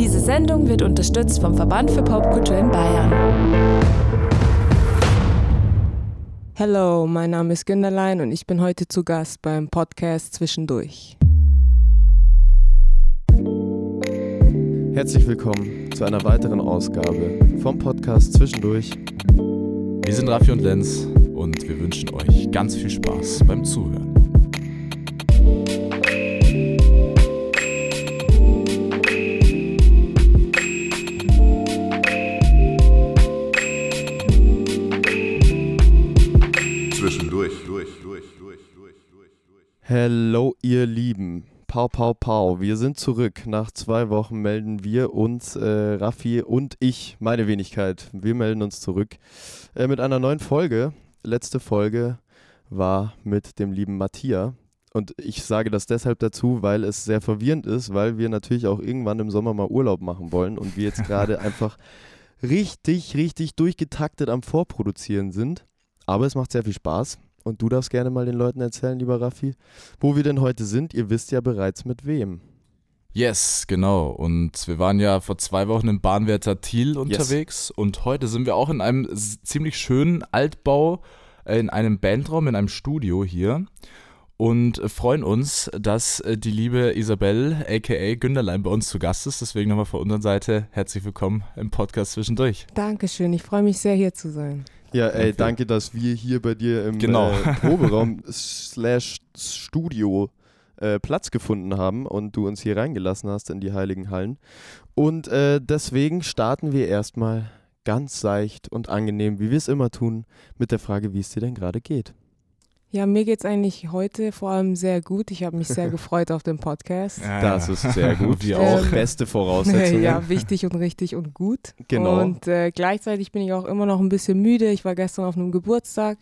Diese Sendung wird unterstützt vom Verband für Popkultur in Bayern. Hallo, mein Name ist Günderlein und ich bin heute zu Gast beim Podcast Zwischendurch. Herzlich willkommen zu einer weiteren Ausgabe vom Podcast Zwischendurch. Wir sind Raffi und Lenz und wir wünschen euch ganz viel Spaß beim Zuhören. Hello, ihr Lieben. Pau, pau, pau. Wir sind zurück. Nach zwei Wochen melden wir uns, äh, Raffi und ich, meine Wenigkeit, wir melden uns zurück äh, mit einer neuen Folge. Letzte Folge war mit dem lieben Matthias. Und ich sage das deshalb dazu, weil es sehr verwirrend ist, weil wir natürlich auch irgendwann im Sommer mal Urlaub machen wollen und wir jetzt gerade einfach richtig, richtig durchgetaktet am Vorproduzieren sind. Aber es macht sehr viel Spaß. Und du darfst gerne mal den Leuten erzählen, lieber Raffi, wo wir denn heute sind. Ihr wisst ja bereits mit wem. Yes, genau. Und wir waren ja vor zwei Wochen im Bahnwärter Thiel unterwegs und heute sind wir auch in einem ziemlich schönen Altbau, äh, in einem Bandraum, in einem Studio hier und äh, freuen uns, dass äh, die liebe Isabel, aka Günderlein, bei uns zu Gast ist. Deswegen nochmal von unserer Seite herzlich willkommen im Podcast zwischendurch. Dankeschön, ich freue mich sehr hier zu sein. Ja, ey, Danke. dass wir hier bei dir im Genau. äh, Proberaum slash Studio äh, Platz gefunden haben und du uns hier reingelassen hast in die heiligen Hallen. Und äh, deswegen starten wir erstmal ganz seicht und angenehm, wie wir es immer tun, mit der Frage, wie es dir denn gerade geht. Ja, mir geht es eigentlich heute vor allem sehr gut. Ich habe mich sehr gefreut auf den Podcast. Das ist sehr gut. Wir auch. Ähm, Beste Voraussetzungen. ja, wichtig und richtig und gut. Genau. Und äh, gleichzeitig bin ich auch immer noch ein bisschen müde. Ich war gestern auf einem Geburtstag,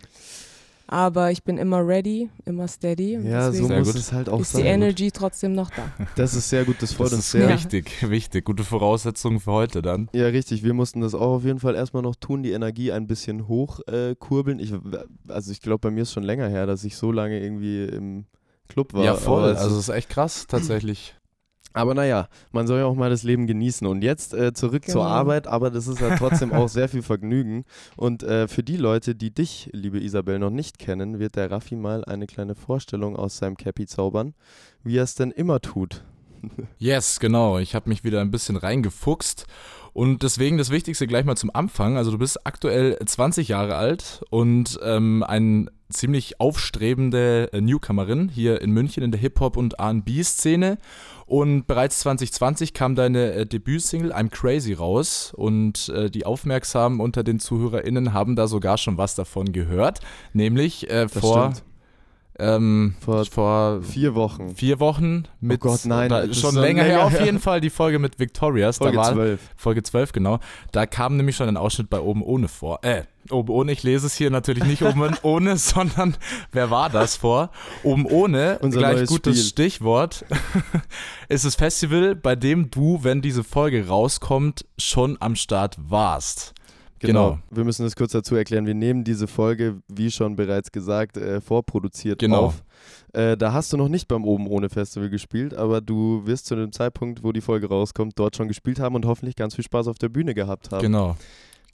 aber ich bin immer ready, immer steady. Ja, so muss gut. es halt auch ist die sein. Energy trotzdem noch da. Das ist sehr gut, das freut Das uns ist sehr. wichtig, wichtig. Gute Voraussetzungen für heute dann. Ja, richtig. Wir mussten das auch auf jeden Fall erstmal noch tun, die Energie ein bisschen hoch äh. Ich, also ich glaube, bei mir ist schon länger her, dass ich so lange irgendwie im Club war. ja, voll. Also ist, es ist echt krass, tatsächlich. Aber naja, man soll ja auch mal das Leben genießen. Und jetzt äh, zurück zur Genau. Arbeit, aber das ist ja trotzdem auch sehr viel Vergnügen. Und äh, für die Leute, die dich, liebe Isabel, noch nicht kennen, wird der Raffi mal eine kleine Vorstellung aus seinem Cappy zaubern, wie er es denn immer tut. Yes, genau. Ich habe mich wieder ein bisschen reingefuchst. Und deswegen das Wichtigste gleich mal zum Anfang. Also du bist aktuell 20 Jahre alt und ähm, eine ziemlich aufstrebende äh, Newcomerin hier in München in der Hip-Hop- und R&B-Szene. Und bereits 2020 kam deine äh, Debütsingle I'm Crazy raus und äh, die Aufmerksamen unter den ZuhörerInnen haben da sogar schon was davon gehört. Nämlich äh, vor, stimmt. Ähm, Vor vor Vier Wochen. vier Wochen mit Gott, nein, da, schon so länger her. länger auf jeden Fall die Folge mit Victorious Folge da war 12. Folge 12 genau. Da kam nämlich schon ein Ausschnitt bei oben ohne vor. Äh oben ohne ich lese es hier natürlich nicht oben ohne sondern wer war das vor? Oben ohne Unser gleich gutes Spiel. Stichwort. Ist das Festival bei dem du wenn diese Folge rauskommt schon am Start warst Genau. Genau. Wir müssen das kurz dazu erklären. Wir nehmen diese Folge, wie schon bereits gesagt, äh, vorproduziert Genau. auf. Äh, da hast du noch nicht beim Oben ohne Festival gespielt, aber du wirst zu dem Zeitpunkt, wo die Folge rauskommt, dort schon gespielt haben und hoffentlich ganz viel Spaß auf der Bühne gehabt haben. genau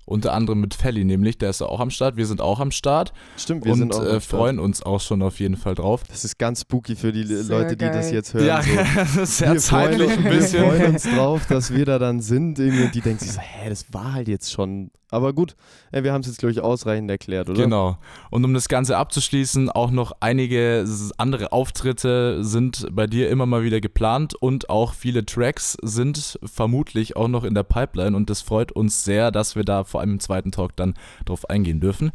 unter anderem mit Felly nämlich der ist auch am Start wir sind auch am Start Stimmt, wir und sind auch äh, am Start. freuen uns auch schon auf jeden Fall drauf Das ist ganz spooky für die Sehr Leute, die das geil. jetzt hören. Ja, so. das ist sehr wir, freuen, zeitlich ein wir bisschen. freuen uns drauf, dass wir da dann sind. Irgendwie, und die denken sich so, hä, das war halt jetzt schon. Aber gut, äh, wir haben es jetzt, glaube ich, ausreichend erklärt, oder? Genau. Und um das Ganze abzuschließen, auch noch einige andere Auftritte sind bei dir immer mal wieder geplant und auch viele Tracks sind vermutlich auch noch in der Pipeline und das freut uns sehr, dass wir da vor allem im zweiten Talk dann drauf eingehen dürfen.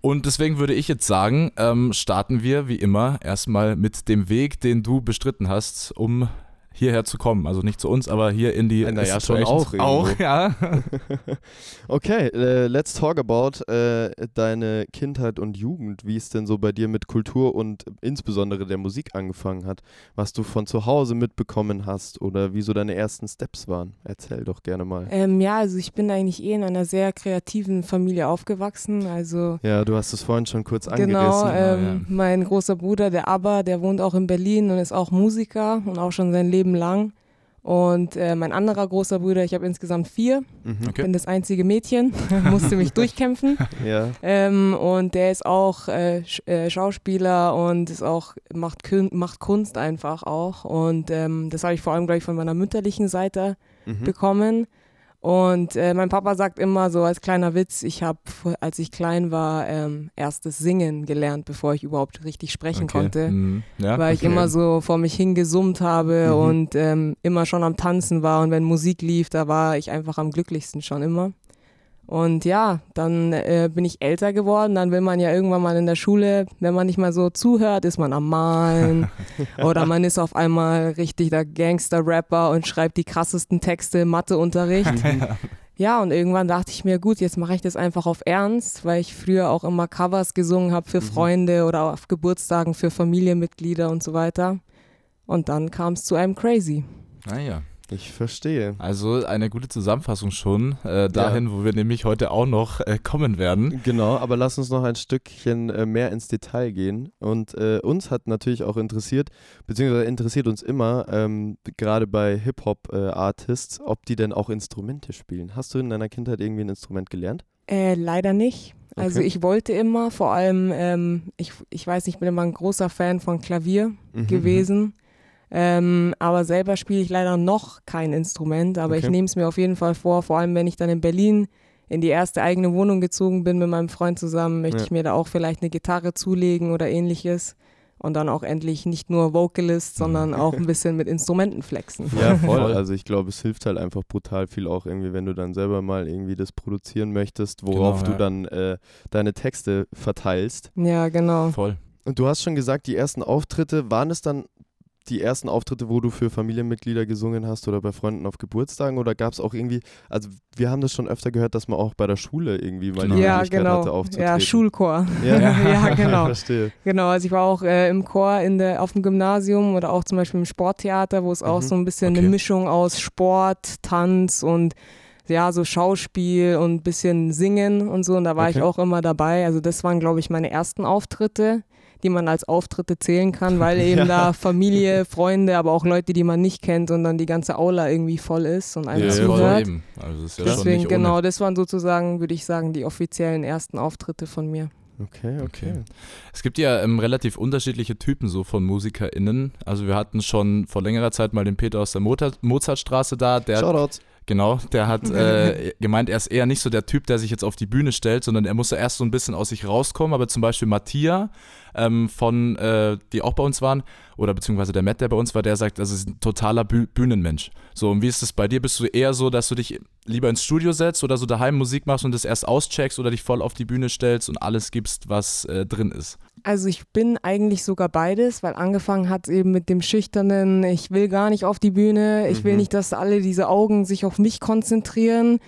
Und deswegen würde ich jetzt sagen, ähm, starten wir wie immer erstmal mit dem Weg, den du bestritten hast, um hierher zu kommen. Also nicht zu uns, aber hier in die Äh, na ja, schon auch. Auch, ja. Okay, äh, let's talk about äh, deine Kindheit und Jugend, wie es denn so bei dir mit Kultur und insbesondere der Musik angefangen hat, was du von zu Hause mitbekommen hast oder wie so deine ersten Steps waren. Erzähl doch gerne mal. Ähm, ja, also ich bin eigentlich eh in einer sehr kreativen Familie aufgewachsen. Also Ja, du hast es vorhin schon kurz angerissen. Genau, Genau, ähm, mein großer Bruder, der Abba, der wohnt auch in Berlin und ist auch Musiker und auch schon sein Leben lang. Und äh, mein anderer großer Bruder, ich habe insgesamt vier, Mhm. Okay. bin das einzige Mädchen, musste mich durchkämpfen. Ja. Ähm, und der ist auch äh, Sch äh, Schauspieler und ist auch, macht, Kün macht Kunst einfach auch. Und ähm, das habe ich vor allem, glaube ich, von meiner mütterlichen Seite Mhm. bekommen. Und äh, mein Papa sagt immer so als kleiner Witz, ich habe, als ich klein war, ähm, erstes Singen gelernt, bevor ich überhaupt richtig sprechen Okay. konnte. Mhm. Ja, Weil ich okay. immer so vor mich hingesummt habe Mhm. und ähm, immer schon am Tanzen war. Und wenn Musik lief, da war ich einfach am glücklichsten schon immer. Und ja, dann äh, bin ich älter geworden. Dann will man ja irgendwann mal in der Schule, wenn man nicht mal so zuhört, ist man am Malen. Oder man ist auf einmal richtig der Gangster-Rapper und schreibt die krassesten Texte im Matheunterricht. Ja, und irgendwann dachte ich mir, gut, jetzt mache ich das einfach auf Ernst, weil ich früher auch immer Covers gesungen habe für Mhm. Freunde oder auf Geburtstagen für Familienmitglieder und so weiter. Und dann kam es zu einem Crazy. Naja, Ich verstehe. also eine gute Zusammenfassung schon äh, dahin, wo wir nämlich heute auch noch äh, kommen werden. Genau, aber lass uns noch ein Stückchen äh, mehr ins Detail gehen. Und äh, uns hat natürlich auch interessiert, beziehungsweise interessiert uns immer, ähm, gerade bei Hip-Hop-Artists, ob die denn auch Instrumente spielen. Hast du in deiner Kindheit irgendwie ein Instrument gelernt? Äh, leider nicht. Also Okay. ich wollte immer, vor allem, ähm, ich, ich weiß nicht, ich bin immer ein großer Fan von Klavier Mhm. gewesen. Ähm, aber selber spiele ich leider noch kein Instrument, aber ich Okay. nehme es mir auf jeden Fall vor, vor allem wenn ich dann in Berlin in die erste eigene Wohnung gezogen bin mit meinem Freund zusammen, möchte Ja. ich mir da auch vielleicht eine Gitarre zulegen oder ähnliches und dann auch endlich nicht nur Vocalist, sondern auch ein bisschen mit Instrumenten flexen. Ja, voll. Also ich glaube, es hilft halt einfach brutal viel auch irgendwie, wenn du dann selber mal irgendwie das produzieren möchtest, worauf Genau, du ja. dann äh, deine Texte verteilst. Ja, genau. Voll. Und du hast schon gesagt, die ersten Auftritte, waren es dann die ersten Auftritte, wo du für Familienmitglieder gesungen hast oder bei Freunden auf Geburtstagen oder gab es auch irgendwie, also wir haben das schon öfter gehört, dass man auch bei der Schule irgendwie mal Genau. die Ja, Möglichkeit genau. hatte aufzutreten. Ja, Schulchor. Ja, Ja, genau. Verstehe. Genau, also ich war auch äh, im Chor in der, auf dem Gymnasium oder auch zum Beispiel im Sporttheater, wo es auch Mhm. so ein bisschen Okay. eine Mischung aus Sport, Tanz und ja, so Schauspiel und ein bisschen Singen und so. Und da war Okay. ich auch immer dabei. Also das waren, glaube ich, meine ersten Auftritte, die man als Auftritte zählen kann, weil eben Ja. da Familie, Freunde, aber auch Leute, die man nicht kennt und dann die ganze Aula irgendwie voll ist und einem Ja, Ja, zuhört. eben. Also das ist ja schon Deswegen, nicht genau, das waren sozusagen, würde ich sagen, die offiziellen ersten Auftritte von mir. Okay, okay. Okay. Es gibt ja ähm, relativ unterschiedliche Typen so von MusikerInnen. Also wir hatten schon vor längerer Zeit mal den Peter aus der Mozart Mozartstraße da, der Shoutouts. Genau, der hat äh, gemeint, er ist eher nicht so der Typ, der sich jetzt auf die Bühne stellt, sondern er muss ja erst so ein bisschen aus sich rauskommen. Aber zum Beispiel Mattia ähm, von, äh, die auch bei uns waren, oder beziehungsweise der Matt, der bei uns war, der sagt, das ist ein totaler Büh Bühnenmensch. So, und wie ist es bei dir? Bist du eher so, dass du dich lieber ins Studio setzt oder so daheim Musik machst und das erst auscheckst oder dich voll auf die Bühne stellst und alles gibst, was äh, drin ist? Also ich bin eigentlich sogar beides, weil angefangen hat eben mit dem schüchternen, ich will gar nicht auf die Bühne, ich will Mhm. nicht, dass alle diese Augen sich auf mich konzentrieren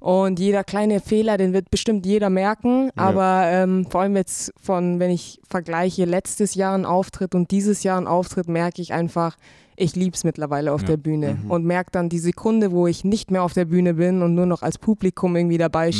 und jeder kleine Fehler, den wird bestimmt jeder merken, Ja. aber ähm, vor allem jetzt von, wenn ich vergleiche letztes Jahr einen Auftritt und dieses Jahr einen Auftritt, merke ich einfach, ich liebe es mittlerweile auf Ja. der Bühne Mhm. und merke dann die Sekunde, wo ich nicht mehr auf der Bühne bin und nur noch als Publikum irgendwie dabei Mhm.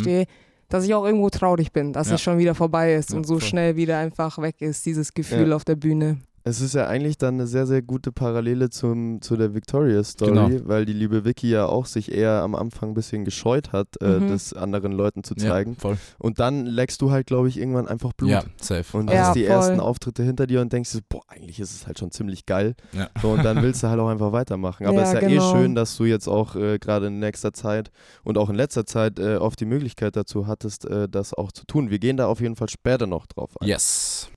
Dass ich auch irgendwo traurig bin, dass Ja. es schon wieder vorbei ist Ja, und so voll. schnell wieder einfach weg ist, dieses Gefühl Ja. auf der Bühne. Es ist ja eigentlich dann eine sehr, sehr gute Parallele zum, zu der Victoria-Story, Genau. weil die liebe Vicky ja auch sich eher am Anfang ein bisschen gescheut hat, äh, Mhm. das anderen Leuten zu zeigen. Ja, voll. Und dann leckst du halt, glaube ich, irgendwann einfach Blut. Ja, safe. Und Ja, hast die voll. ersten Auftritte hinter dir und denkst, boah, eigentlich ist es halt schon ziemlich geil. Ja. So, und dann willst du halt auch einfach weitermachen. Aber Ja, es ist ja genau. eh schön, dass du jetzt auch äh, gerade in nächster Zeit und auch in letzter Zeit äh, oft die Möglichkeit dazu hattest, äh, das auch zu tun. Wir gehen da auf jeden Fall später noch drauf ein. Yes.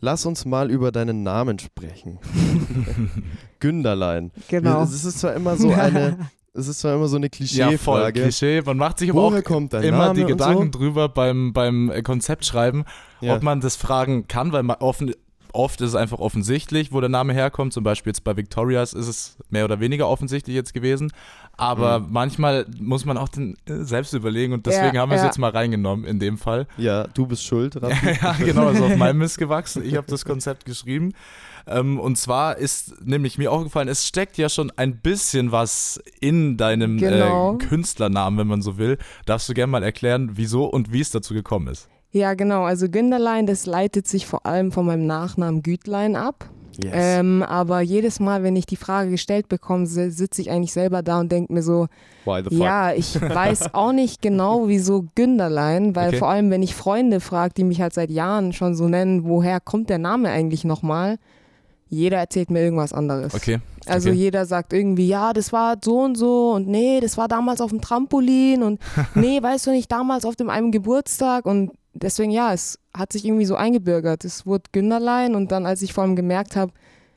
Lass uns mal über deinen Namen sprechen. Günderlein. Genau. Es ist zwar immer so eine, es ist zwar immer so eine Ja, voll Klischeefrage. Klischee. Man macht sich aber Woher auch immer Name die Gedanken so? drüber beim, beim äh, Konzept schreiben, Ja. ob man das fragen kann, weil man offen, oft ist es einfach offensichtlich, wo der Name herkommt. Zum Beispiel jetzt bei Victorias ist es mehr oder weniger offensichtlich jetzt gewesen. Aber Mhm. manchmal muss man auch den, äh, selbst überlegen und deswegen Ja, haben wir es ja. jetzt mal reingenommen in dem Fall. ja, du bist schuld, ja, genau, also auf meinem Mist gewachsen. Ich habe das Konzept geschrieben. Ähm, und zwar ist nämlich mir aufgefallen, es steckt ja schon ein bisschen was in deinem Genau. äh, Künstlernamen, wenn man so will. Darfst du gerne mal erklären, wieso und wie es dazu gekommen ist? Ja, genau. Also Günderlein, das leitet sich vor allem von meinem Nachnamen Gütlein ab. Yes. Ähm, aber jedes Mal, wenn ich die Frage gestellt bekomme, si- sitze ich eigentlich selber da und denke mir so, Why the fuck? ja, ich weiß auch nicht genau, wieso Günderlein, weil Okay. vor allem, wenn ich Freunde frage, die mich halt seit Jahren schon so nennen, woher kommt der Name eigentlich nochmal? Jeder erzählt mir irgendwas anderes. Okay. Also okay. jeder sagt irgendwie, ja, das war so und so und nee, das war damals auf dem Trampolin und nee, weißt du nicht, damals auf dem einem Geburtstag und deswegen ja, es hat sich irgendwie so eingebürgert. Es wurde Günderlein und dann, als ich vor allem gemerkt habe,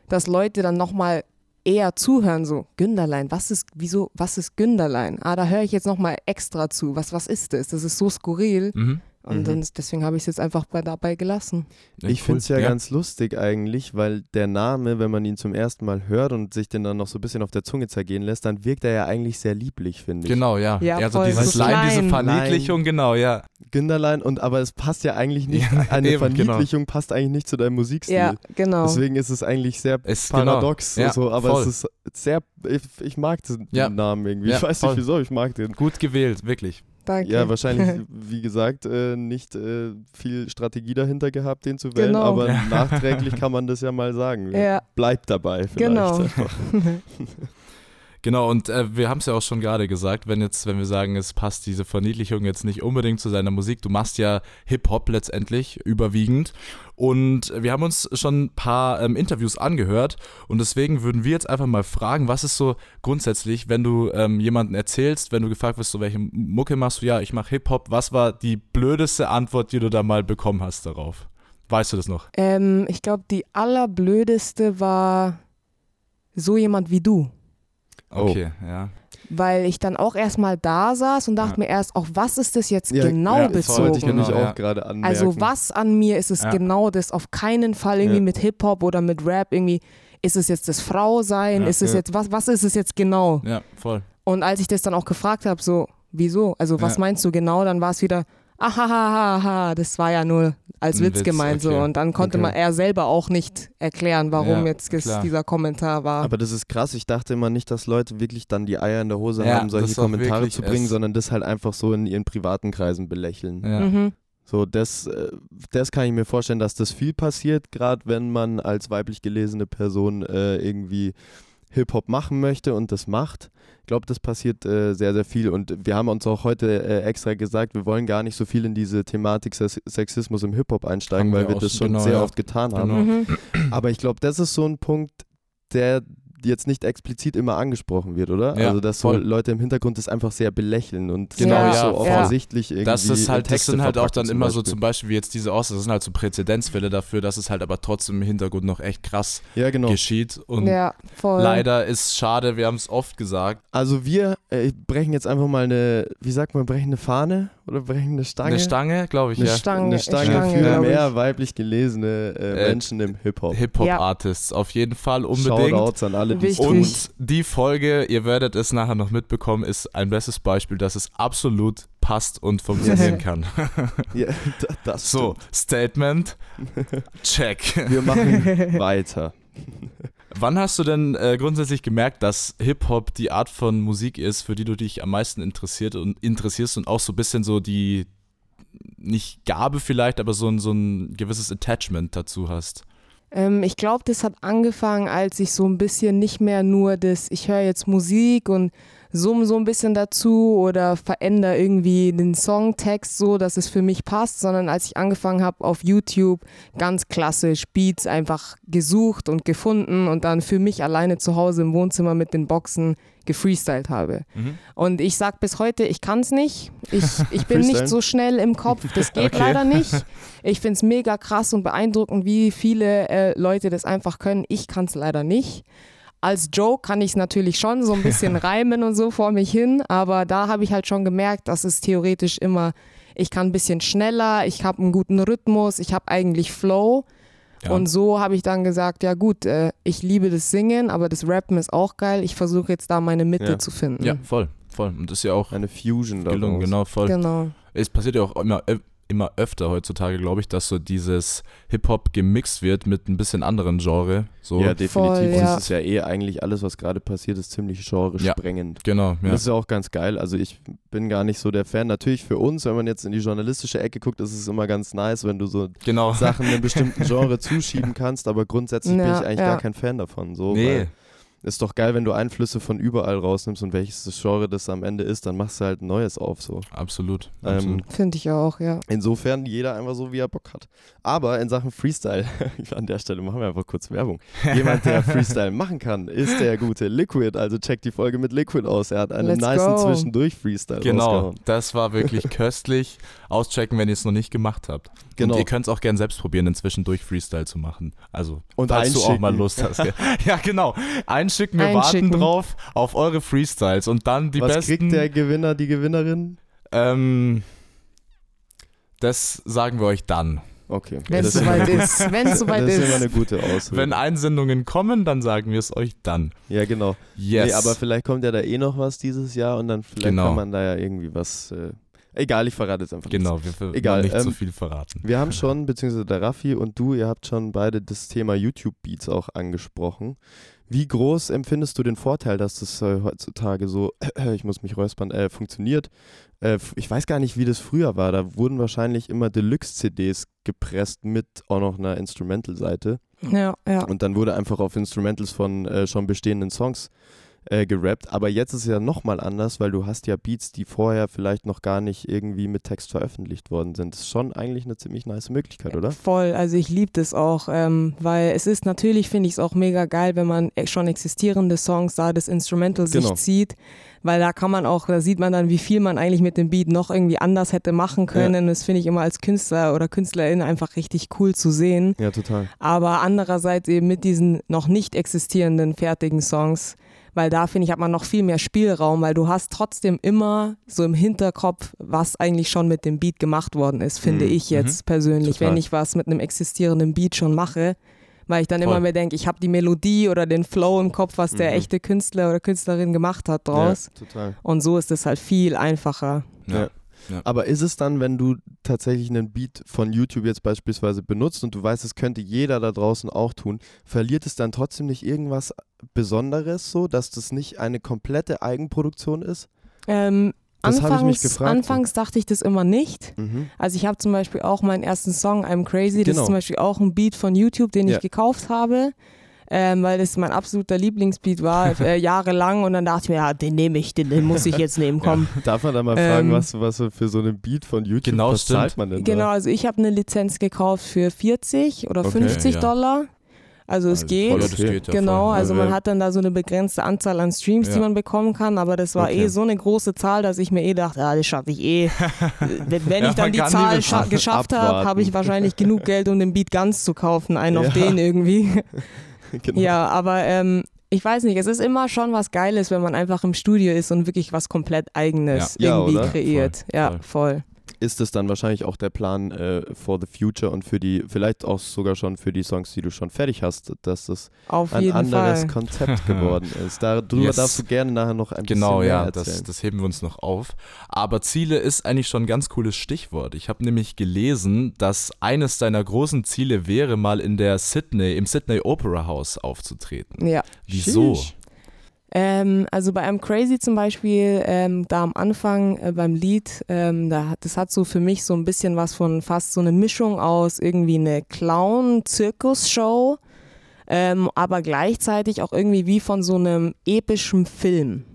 dass Leute dann nochmal eher zuhören, so Günderlein, was ist, wieso, was ist Günderlein? Ah, da höre ich jetzt nochmal extra zu. Was, was ist das? Das ist so skurril Mhm. Und Mhm. dann, deswegen habe ich es jetzt einfach bei, dabei gelassen. Ja, Ich cool. finde es ja, ganz lustig eigentlich, weil der Name, wenn man ihn zum ersten Mal hört und sich den dann noch so ein bisschen auf der Zunge zergehen lässt, dann wirkt er ja eigentlich sehr lieblich, finde ich. Genau, ja. Ja, ja so voll, dieses so Lein, diese. Verniedlichung, genau, ja. Günderlein, und aber es passt ja eigentlich nicht, Ja, eine eben, genau. Verniedlichung passt eigentlich nicht zu deinem Musikstil. Ja, genau. Deswegen ist es eigentlich sehr Es- paradox, genau. Ja, so, aber voll. es ist sehr, ich, ich mag den Ja. Namen irgendwie. Ja, ich weiß voll. nicht wieso, ich mag den. Gut gewählt, wirklich. Danke. Ja, wahrscheinlich, wie gesagt, äh, nicht äh, viel Strategie dahinter gehabt, den zu wählen, Genau. aber nachträglich kann man das ja mal sagen. Ja. Bleibt dabei vielleicht. Genau. Genau, und äh, wir haben es ja auch schon gerade gesagt, wenn jetzt, wenn wir sagen, es passt diese Verniedlichung jetzt nicht unbedingt zu seiner Musik, du machst ja Hip-Hop letztendlich überwiegend. Und wir haben uns schon ein paar ähm, Interviews angehört und deswegen würden wir jetzt einfach mal fragen, was ist so grundsätzlich, wenn du ähm, jemanden erzählst, wenn du gefragt wirst, so welche Mucke machst du, ja, ich mache Hip-Hop, was war die blödeste Antwort, die du da mal bekommen hast darauf? Weißt du das noch? Ähm, ich glaube, die allerblödeste war so jemand wie du. Oh. Okay, ja. Weil ich dann auch erstmal da saß und dachte Ja. mir erst, auf was ist das jetzt Ja, genau ja, das wollte ich bezogen? nämlich Genau, ja. auch gerade anmerken. Also was an mir ist es Ja. genau das? Auf keinen Fall irgendwie Ja. mit Hip-Hop oder mit Rap irgendwie. Ist es jetzt das Frausein? Ja. ist es Ja. jetzt, was, was ist es jetzt genau? Ja, voll. Und als ich das dann auch gefragt habe, so, wieso? Also was Ja. meinst du genau? Dann war es wieder, ahahaha, das war ja nur als Witz, Witz, gemeint so. okay. Und dann konnte Okay. man er selber auch nicht erklären, warum Ja, jetzt klar. dieser Kommentar war. Aber das ist krass. Ich dachte immer nicht, dass Leute wirklich dann die Eier in der Hose Ja, haben, solche Kommentare zu bringen, sondern das halt einfach so in ihren privaten Kreisen belächeln. Ja. Mhm. So, das, äh, das kann ich mir vorstellen, dass das viel passiert, gerade wenn man als weiblich gelesene Person äh, irgendwie Hip-Hop machen möchte und das macht. Ich glaube, das passiert äh, sehr, sehr viel. Und wir haben uns auch heute äh, extra gesagt, wir wollen gar nicht so viel in diese Thematik Sex Sexismus im Hip-Hop einsteigen, Haben weil wir wir das schon, schon genau, sehr ja. oft getan haben. Genau. Mhm. Aber ich glaube, das ist so ein Punkt, der jetzt nicht explizit immer angesprochen wird, oder? Ja, also, dass so voll. Leute im Hintergrund das einfach sehr belächeln und Genau, ja, so ja. offensichtlich irgendwie Das ist halt, das Texte sind halt auch dann immer so Beispiel. zum Beispiel wie jetzt diese Ost, das sind halt so Präzedenzfälle dafür, dass es halt aber trotzdem im Hintergrund noch echt krass Ja, genau. geschieht. Und Ja, voll. leider ist schade, wir haben es oft gesagt, Also wir äh, brechen jetzt einfach mal eine, wie sagt man, brechen eine Fahne oder brechen eine Stange? eine Stange, glaube ich, Eine ja. Stange, eine Stange, Stange, für mehr weiblich gelesene äh, Äh, Menschen im Hip-Hop. Hip-Hop-Artists, auf jeden Fall unbedingt. Shoutouts an alle, die Wichtig. Und die Folge, ihr werdet es nachher noch mitbekommen, ist ein bestes Beispiel, dass es absolut passt und funktionieren kann. Ja, da- das So, Statement, check. stimmt. Wir machen weiter. Wann hast du denn äh, grundsätzlich gemerkt, dass Hip-Hop die Art von Musik ist, für die du dich am meisten interessiert und interessierst und auch so ein bisschen so die, nicht Gabe vielleicht, aber so ein, so ein gewisses Attachment dazu hast? Ähm, ich glaube, das hat angefangen, als ich so ein bisschen nicht mehr nur das, ich höre jetzt Musik und summ so ein bisschen dazu oder verändere irgendwie den Songtext so, dass es für mich passt, sondern als ich angefangen habe auf YouTube ganz klassisch Beats einfach gesucht und gefunden und dann für mich alleine zu Hause im Wohnzimmer mit den Boxen gefreestylt habe. Mhm. Und ich sag bis heute, ich kann es nicht. Ich, ich bin nicht so schnell im Kopf. Das geht Okay. leider nicht. Ich finde es mega krass und beeindruckend, wie viele äh, Leute das einfach können. Ich kann es leider nicht. Als Joke kann ich es natürlich schon so ein bisschen reimen und so vor mich hin, aber da habe ich halt schon gemerkt, dass es theoretisch immer, ich kann ein bisschen schneller, ich habe einen guten Rhythmus, ich habe eigentlich Flow. Ja. Und so habe ich dann gesagt, ja gut, äh, ich liebe das Singen, aber das Rappen ist auch geil. Ich versuche jetzt da meine Mitte Ja. zu finden. Ja, voll, voll. Und das ist ja auch Eine Fusion gelungen, daraus. genau, voll. Genau. Es passiert ja auch immer, äh, immer öfter heutzutage, glaube ich, dass so dieses Hip-Hop gemixt wird mit ein bisschen anderen Genre. So. Ja, definitiv. Voll, Und ja. Das ist ja eh eigentlich alles, was gerade passiert, ist ziemlich genre-sprengend. Genau, Und ja. Das ist ja auch ganz geil. Also ich bin gar nicht so der Fan. Natürlich für uns, wenn man jetzt in die journalistische Ecke guckt, ist es immer ganz nice, wenn du so Genau. Sachen einem bestimmten Genre zuschieben kannst, aber grundsätzlich bin Ja, ich eigentlich ja. gar kein Fan davon. So, Nee, weil ist doch geil, wenn du Einflüsse von überall rausnimmst und welches das Genre das am Ende ist, dann machst du halt ein neues auf. So. absolut. Ähm, absolut. Finde ich auch, ja. Insofern jeder einfach so, wie er Bock hat. Aber in Sachen Freestyle, an der Stelle machen wir einfach kurz Werbung. Jemand, der Freestyle machen kann, ist der gute Liquid. Also check die Folge mit Liquid aus. Er hat einen Let's niceen go. Zwischendurch-Freestyle Genau, rausgehauen. das war wirklich köstlich. Auschecken, wenn ihr es noch nicht gemacht habt. Genau. Und ihr könnt es auch gern selbst probieren, inzwischen durch Freestyle zu machen. Also, Und falls du auch mal Lust hast. ja, genau. Einschicken, wir Einschicken. warten drauf auf eure Freestyles und dann die Was besten. kriegt der Gewinner, die Gewinnerin? ähm, das sagen wir euch dann. Okay. Wenn es soweit ist. Wenn es soweit Das ist immer ist. eine gute Ausrede. Wenn Einsendungen kommen, dann sagen wir es euch dann. ja, genau. Yes. Nee, aber vielleicht kommt ja da eh noch was dieses Jahr und dann vielleicht Genau. kann man da ja irgendwie was. Äh, egal, ich verrate jetzt einfach. genau, wir wollen Egal, nicht so ähm, viel verraten. Wir haben schon, beziehungsweise der Raffi und du, ihr habt schon beide das Thema YouTube-Beats auch angesprochen. Wie groß empfindest du den Vorteil, dass das äh, heutzutage so, ich muss mich räuspern, äh, funktioniert? Äh, ich weiß gar nicht, wie das früher war. Da wurden wahrscheinlich immer Deluxe-CDs gepresst mit auch noch einer Instrumental-Seite. Ja, ja. Und dann wurde einfach auf Instrumentals von äh, schon bestehenden Songs äh, gerappt. Aber jetzt ist es ja nochmal anders, weil du hast ja Beats, die vorher vielleicht noch gar nicht irgendwie mit Text veröffentlicht worden sind. Das ist schon eigentlich eine ziemlich nice Möglichkeit, oder? Voll, also ich liebe das auch, ähm, weil es ist natürlich, finde ich es auch mega geil, wenn man e- schon existierende Songs da das Instrumental Genau. sich zieht, weil da kann man auch, da sieht man dann, wie viel man eigentlich mit dem Beat noch irgendwie anders hätte machen können. Das finde ich immer als Künstler oder Künstlerin einfach richtig cool zu sehen. Ja, total. Aber andererseits eben mit diesen noch nicht existierenden fertigen Songs, weil da finde ich, hat man noch viel mehr Spielraum, weil du hast trotzdem immer so im Hinterkopf, was eigentlich schon mit dem Beat gemacht worden ist, finde Mhm. ich jetzt persönlich, Total. wenn ich was mit einem existierenden Beat schon mache. Weil ich dann Voll. immer mir denke, ich habe die Melodie oder den Flow im Kopf, was der Mhm. echte Künstler oder Künstlerin gemacht hat draus. Ja, total. Und so ist es halt viel einfacher. Ja. Aber ist es dann, wenn du tatsächlich einen Beat von YouTube jetzt beispielsweise benutzt und du weißt, es könnte jeder da draußen auch tun, verliert es dann trotzdem nicht irgendwas Besonderes so, dass das nicht eine komplette Eigenproduktion ist? Ähm, Das habe ich mich anfangs, gefragt, so. anfangs dachte ich das immer nicht. Mhm. Also ich habe zum Beispiel auch meinen ersten Song, I'm Crazy, das Genau. ist zum Beispiel auch ein Beat von YouTube, den Ja. ich gekauft habe, ähm, weil das mein absoluter Lieblingsbeat war, äh, jahrelang und dann dachte ich mir, ja, den nehme ich, den, den muss ich jetzt nehmen, komm. Darf man da mal fragen, Ähm, was, was für so einen Beat von YouTube Genau, was stimmt. zahlt man denn Genau, da? also ich habe eine Lizenz gekauft für 40 oder Okay, 50 ja. Dollar. Also es Also geht. voll Ja, das geht ja Genau, voll. also Also, man ja. hat dann da so eine begrenzte Anzahl an Streams, die Ja. man bekommen kann, aber das war Okay. eh so eine große Zahl, dass ich mir eh dachte, ah, das schaffe ich eh. wenn Ja, ich dann die Zahl geschafft habe, habe ich wahrscheinlich genug Geld, um den Beat ganz zu kaufen, einen auf Ja. den irgendwie. genau. Ja, aber ähm, ich weiß nicht, es ist immer schon was Geiles, wenn man einfach im Studio ist und wirklich was komplett Eigenes Ja. Ja, irgendwie oder? kreiert. Voll, ja, voll. voll. Ist es dann wahrscheinlich auch der Plan äh, for the future und für die, vielleicht auch sogar schon für die Songs, die du schon fertig hast, dass das Auf ein anderes Fall. Konzept geworden ist. Darüber Yes. darfst du gerne nachher noch ein Genau, bisschen mehr ja, erzählen. das, das heben wir uns noch auf. Aber Ziele ist eigentlich schon ein ganz cooles Stichwort. Ich habe nämlich gelesen, dass eines deiner großen Ziele wäre, mal in der Sydney, im Sydney Opera House aufzutreten. Ja. Wieso? Sheesh. Ähm, also bei I'm Crazy zum Beispiel, ähm, da am Anfang äh, beim Lied, ähm, da, das hat so für mich so ein bisschen was von fast so eine Mischung aus irgendwie eine Clown-Zirkus-Show, ähm, aber gleichzeitig auch irgendwie wie von so einem epischen Film.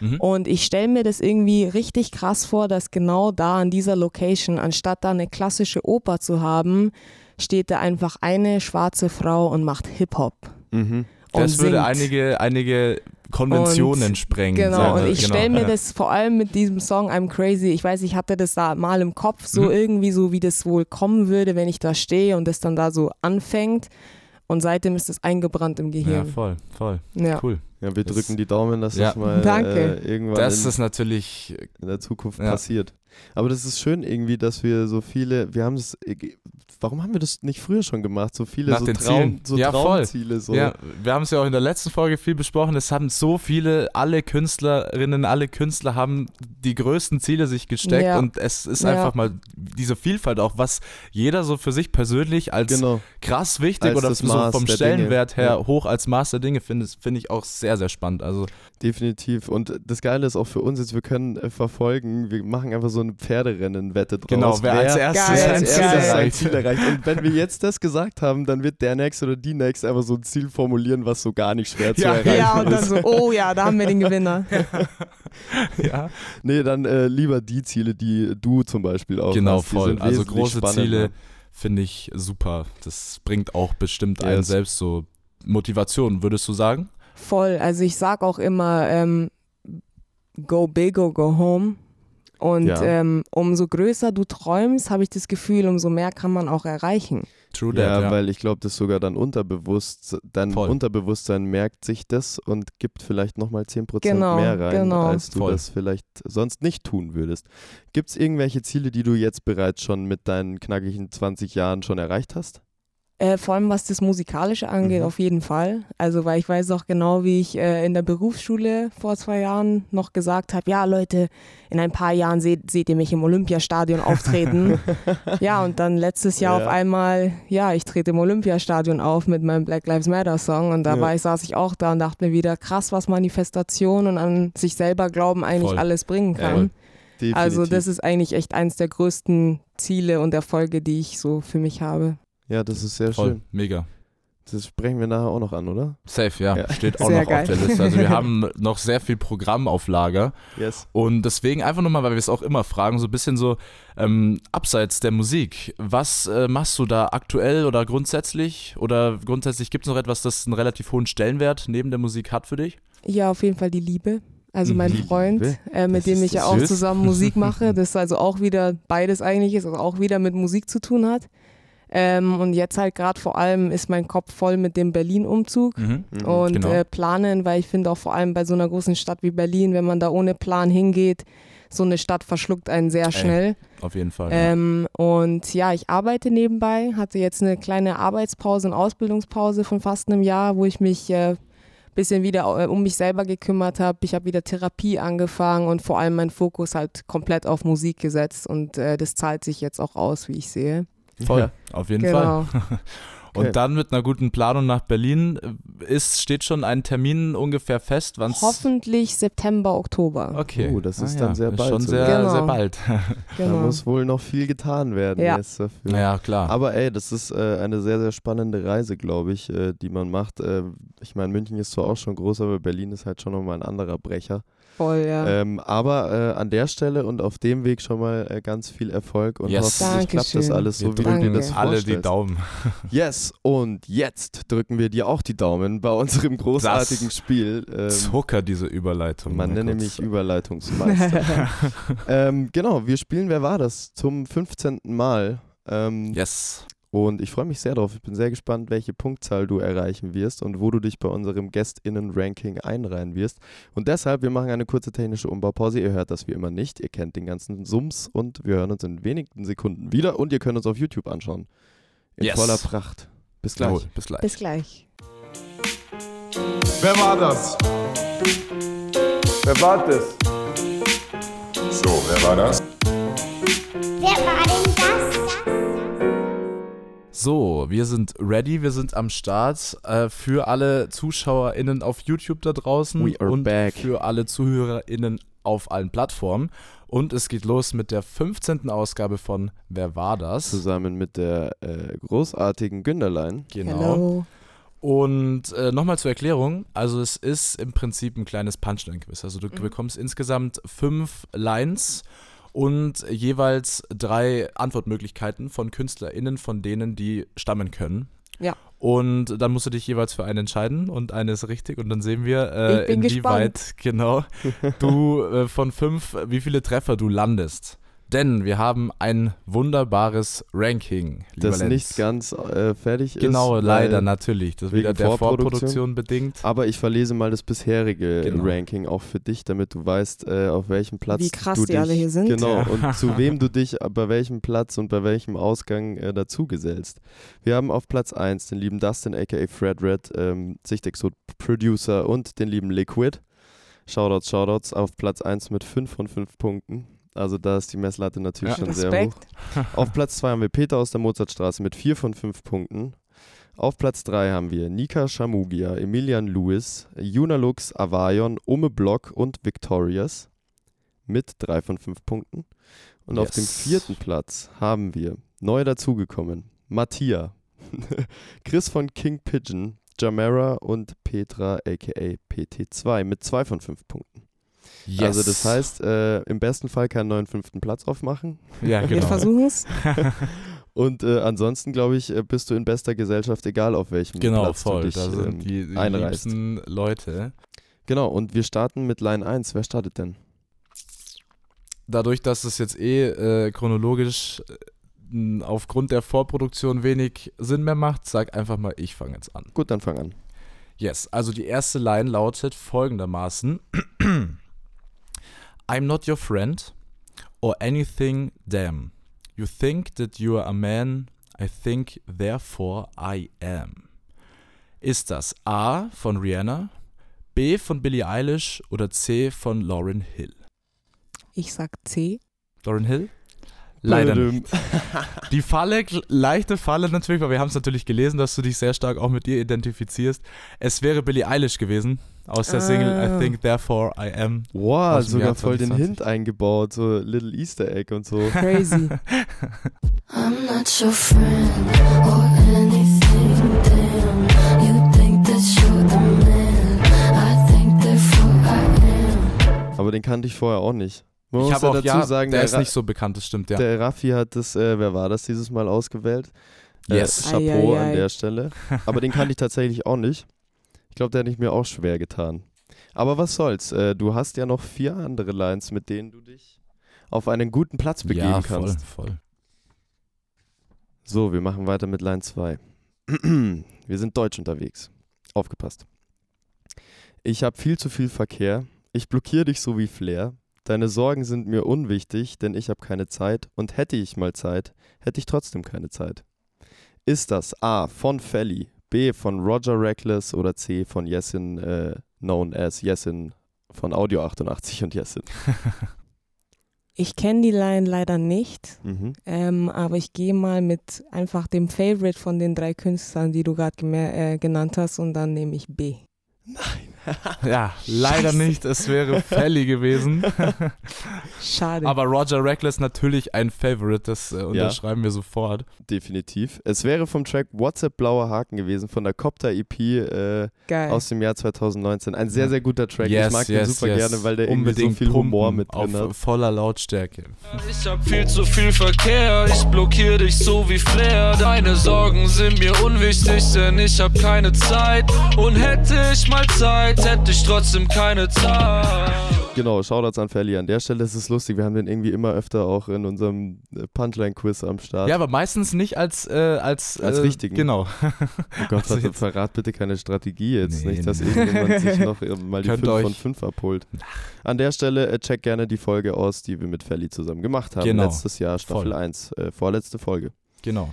Mhm. Und ich stelle mir das irgendwie richtig krass vor, dass genau da an dieser Location, anstatt da eine klassische Oper zu haben, steht da einfach eine schwarze Frau und macht Hip-Hop. Mhm. und Das würde einige, einige Konventionen Und- sprengen. Genau, und ich Genau, stelle mir ja. das vor allem mit diesem Song I'm Crazy, ich weiß, ich hatte das da mal im Kopf, so Mhm. irgendwie so, wie das wohl kommen würde, wenn ich da stehe und das dann da so anfängt. Und seitdem ist das eingebrannt im Ja, Gehirn. voll, voll. Ja. Cool. Ja, wir Das- drücken die Daumen, dass Ja. das mal Danke. äh, irgendwann Das in, ist natürlich, in der Zukunft Ja. passiert. Aber das ist schön irgendwie, dass wir so viele, wir haben es, warum haben wir das nicht früher schon gemacht? So viele Nach so, den Traum, Zielen. so Ja, voll. Traumziele. So. Ja, wir haben es ja auch in der letzten Folge viel besprochen. Es haben so viele, alle Künstlerinnen, alle Künstler haben die größten Ziele sich gesteckt Ja. und es ist Ja. einfach mal diese Vielfalt auch, was jeder so für sich persönlich als Genau. krass wichtig Als oder so vom Stellenwert Dinge. her Ja. hoch als Maß der Dinge finde finde ich auch sehr, sehr spannend. Also Definitiv. Und das Geile ist auch für uns jetzt, wir können äh, verfolgen, wir machen einfach so eine Pferderennen-Wette draus. genau, wer als erstes Geil, wer sein als geil. Erstes sein erreicht. Ziel erreicht. Und wenn wir jetzt das gesagt haben, dann wird der Nächste oder die Nächste einfach so ein Ziel formulieren, was so gar nicht schwer zu Ja. erreichen Ja, und dann ist. so, oh ja, da haben wir den Gewinner. Ja, Nee, dann äh, lieber die Ziele, die du zum Beispiel auch genau, hast. Voll. sind Also große spannender. Ziele finde ich super. Das bringt auch bestimmt einen Yes. selbst so Motivation, würdest du sagen? Voll. Also ich sag auch immer, ähm, go big or go home. Und Ja. ähm, umso größer du träumst, habe ich das Gefühl, umso mehr kann man auch erreichen. True Ja, that, ja. weil ich glaube, das sogar dann unterbewusst, dein Voll. Unterbewusstsein merkt sich das und gibt vielleicht nochmal 10% Genau, mehr rein, genau. als du Voll. das vielleicht sonst nicht tun würdest. Gibt es irgendwelche Ziele, die du jetzt bereits schon mit deinen knackigen 20 Jahren schon erreicht hast? Äh, vor allem was das Musikalische angeht, Mhm. auf jeden Fall. Also weil ich weiß auch genau, wie ich äh, in der Berufsschule vor zwei Jahren noch gesagt habe, ja Leute, in ein paar Jahren seht, seht ihr mich im Olympiastadion auftreten. ja, und dann letztes Jahr Ja. auf einmal, ja, ich trete im Olympiastadion auf mit meinem Black Lives Matter Song und da Ja. saß ich auch da und dachte mir wieder, krass, was Manifestation und an sich selber glauben eigentlich Voll. alles bringen Ja, kann. Definitiv. also das ist eigentlich echt eins der größten Ziele und Erfolge, die ich so für mich habe. Ja, das ist sehr Voll, schön. mega. Das sprechen wir nachher auch noch an, oder? Safe, ja. Ja. Steht auch Sehr noch geil. auf der Liste. Also wir haben noch sehr viel Programm auf Lager. Yes. Und deswegen einfach nochmal, weil wir es auch immer fragen, so ein bisschen so ähm, abseits der Musik. Was äh, machst du da aktuell oder grundsätzlich? Oder grundsätzlich gibt es noch etwas, das einen relativ hohen Stellenwert neben der Musik hat für dich? Ja, auf jeden Fall die Liebe. Also mein Die Freund, äh, Das mit dem ist ich ja das auch zusammen Musik mache, das also auch wieder beides eigentlich ist, also auch wieder mit Musik zu tun hat. Ähm, und jetzt halt gerade vor allem ist mein Kopf voll mit dem Berlin-Umzug Mhm. und genau. äh, planen, weil ich finde auch vor allem bei so einer großen Stadt wie Berlin, wenn man da ohne Plan hingeht, so eine Stadt verschluckt einen sehr schnell. Auf jeden Fall. ja. Ähm, und ja, ich arbeite nebenbei, hatte jetzt eine kleine Arbeitspause und Ausbildungspause von fast einem Jahr, wo ich mich äh, bisschen wieder äh, um mich selber gekümmert habe. Ich habe wieder Therapie angefangen und vor allem meinen Fokus halt komplett auf Musik gesetzt und äh, das zahlt sich jetzt auch aus, wie ich sehe. Voll, Ja. auf jeden Fall. Genau. Okay. Und dann mit einer guten Planung nach Berlin äh, ist, steht schon ein Termin ungefähr fest, wann Hoffentlich September, Oktober. Okay. Oh, das ist Ah, dann sehr ist bald Schon sehr, Genau. sehr bald. Da Genau. muss wohl noch viel getan werden Ja. jetzt dafür. Ja, klar. Aber ey, das ist äh, eine sehr, sehr spannende Reise, glaube ich, äh, die man macht. Äh, ich meine, München ist zwar auch schon groß, aber Berlin ist halt schon nochmal ein anderer Brecher. Voll, ja. Ähm, aber äh, an der Stelle und auf dem Weg schon mal äh, ganz viel Erfolg und Yes. hoffentlich klappt das alles wir so, wie du drücken dir das Danke. alle die. Daumen. Yes, und jetzt drücken wir dir auch die Daumen bei unserem großartigen Spiel. Ähm, Zucker, diese Überleitung. man nenne mich Überleitungsmeister. ähm, genau, wir spielen Wer war das? Zum 15. Mal. Ähm, Yes. Und ich freue mich sehr drauf. Ich bin sehr gespannt, welche Punktzahl du erreichen wirst und wo du dich bei unserem GästInnen-Ranking einreihen wirst. Und deshalb, wir machen eine kurze technische Umbaupause. Ihr hört das wie immer nicht. Ihr kennt den ganzen Sums und wir hören uns in wenigen Sekunden wieder und ihr könnt uns auf YouTube anschauen. In Yes. voller Pracht. Bis gleich. Jawohl, bis gleich. Bis gleich. Wer war das? Wer war das? So, wer war das? Wer war das? So, wir sind ready, wir sind am Start äh, für alle ZuschauerInnen auf YouTube da draußen We are und back. für alle ZuhörerInnen auf allen Plattformen. Und es geht los mit der 15. Ausgabe von Wer war das? Zusammen mit der äh, großartigen Günderlein. Genau. Hello. Und äh, nochmal zur Erklärung, also es ist im Prinzip ein kleines Punchline-Quiz. Also du bekommst insgesamt fünf Lines und jeweils drei Antwortmöglichkeiten von KünstlerInnen, von denen die stammen können. Ja. Und dann musst du dich jeweils für einen entscheiden und eine ist richtig und dann sehen wir, äh, inwieweit genau du äh, von fünf, wie viele Treffer du landest. Denn wir haben ein wunderbares Ranking. Das Lenz. nicht ganz äh, fertig ist. Genau, leider natürlich. Das ist wieder der Vorproduktion. Vorproduktion bedingt. Aber ich verlese mal das bisherige Genau. Ranking auch für dich, damit du weißt, äh, auf welchem Platz Wie krass du die dich, alle hier sind. Genau, und zu wem du dich äh, bei welchem Platz und bei welchem Ausgang äh, dazu gesellst. Wir haben auf Platz 1 den lieben Dustin, aka Fred Red, ähm, Sichtexot Producer und den lieben Liquid. Shoutouts, Shoutouts auf Platz 1 mit 5 von 5 Punkten. Also da ist die Messlatte natürlich Ja. schon sehr hoch. Respekt. Auf Platz 2 haben wir Peter aus der Mozartstraße mit 4 von 5 Punkten. Auf Platz 3 haben wir Nika Shamugia, Emilian Lewis, Junalux, Avayon, Ume Block und Victorious mit 3 von 5 Punkten. Und auf dem Yes. vierten Platz haben wir neu dazugekommen Mattia, Chris von King Pigeon, Jamera und Petra aka PT2 mit 2 von 5 Punkten. Yes. Also das heißt, äh, im besten Fall keinen neuen fünften Platz aufmachen. ja, Wir genau. versuchen es. Und äh, ansonsten, glaube ich, äh, bist du in bester Gesellschaft, egal auf welchem Genau, Platz voll. du dich da ähm, sind die, die einreißt. liebsten Leute. Genau, und wir starten mit Line 1. Wer startet denn? Dadurch, dass es jetzt eh äh, chronologisch äh, aufgrund der Vorproduktion wenig Sinn mehr macht, sag einfach mal, ich fange jetzt an. Gut, dann fang an. Yes, also die erste Line lautet folgendermaßen: I'm not your friend or anything, damn. You think that you are a man, I think therefore I am. Ist das A von Rihanna, B von Billie Eilish oder C von Lauryn Hill? Ich sag C. Lauryn Hill? Leider nicht. Die Falle, leichte Falle natürlich, weil wir haben es natürlich gelesen, dass du dich sehr stark auch mit ihr identifizierst. Es wäre Billie Eilish gewesen aus der Single Ah. I Think Therefore I Am. Wow, sogar voll den 2020. Hint eingebaut, so Little Easter Egg und so. Crazy. I'm not your friend or anything, damn. You think that you're the man. I think therefore I am. Aber den kannte ich vorher auch nicht. Man ich muss ja auch, dazu ja, sagen, der der, ist Ra- nicht so bekannt, das stimmt, ja. der Raffi hat das, äh, wer war das dieses Mal ausgewählt? Yes. Äh, Chapeau Ei, ei, ei. an der Stelle. Aber den kannte ich tatsächlich auch nicht. Ich glaube, der hätte ich mir auch schwer getan. Aber was soll's, äh, du hast ja noch vier andere Lines, mit denen du dich auf einen guten Platz begeben ja, kannst. voll, voll. So, wir machen weiter mit Line 2. wir sind deutsch unterwegs. Aufgepasst. Ich habe viel zu viel Verkehr. Ich blockiere dich so wie Flair. Deine Sorgen sind mir unwichtig, denn ich habe keine Zeit. Und hätte ich mal Zeit, hätte ich trotzdem keine Zeit. Ist das A von Felly, B von Roger Reckless oder C von Yesin, äh, known as Yesin von Audio 88 und Yesin? Ich kenne die Line leider nicht, Mhm. ähm, aber ich gehe mal mit einfach dem Favorite von den drei Künstlern, die du gerade äh, genannt hast, und dann nehme ich B. Ja, leider nicht. Es wäre Felly gewesen. Schade. Aber Roger Reckless natürlich ein Favorite, das äh, unterschreiben wir sofort. Definitiv. Es wäre vom Track WhatsApp Blauer Haken gewesen, von der Copter EP äh, aus dem Jahr 2019. Ein sehr, sehr guter Track. Yes, ich mag yes, den super yes. gerne, weil der irgendwie so Unbedingt viel Humor pumpen mit drin auf hat. voller Lautstärke. Ich hab viel zu viel Verkehr, ich blockier dich so wie Flair. Deine Sorgen sind mir unwichtig, denn ich hab keine Zeit. Und hätte ich mal Zeit, hätte ich trotzdem keine Zeit. Genau, Shoutouts an Ferli. An der Stelle ist es lustig, wir haben den irgendwie immer öfter auch in unserem äh, Punchline-Quiz am Start. Ja, aber meistens nicht als äh, als, Als äh, richtigen. Genau. oh Gott, also warte, jetzt- verrat bitte keine Strategie jetzt. Nee, nicht, dass nee. irgendjemand sich noch äh, mal die Könnt 5 euch- von 5 abholt. An der Stelle äh, check gerne die Folge aus, die wir mit Ferli zusammen gemacht haben. Genau. Letztes Jahr, Staffel Voll. 1, äh, vorletzte Folge. Genau.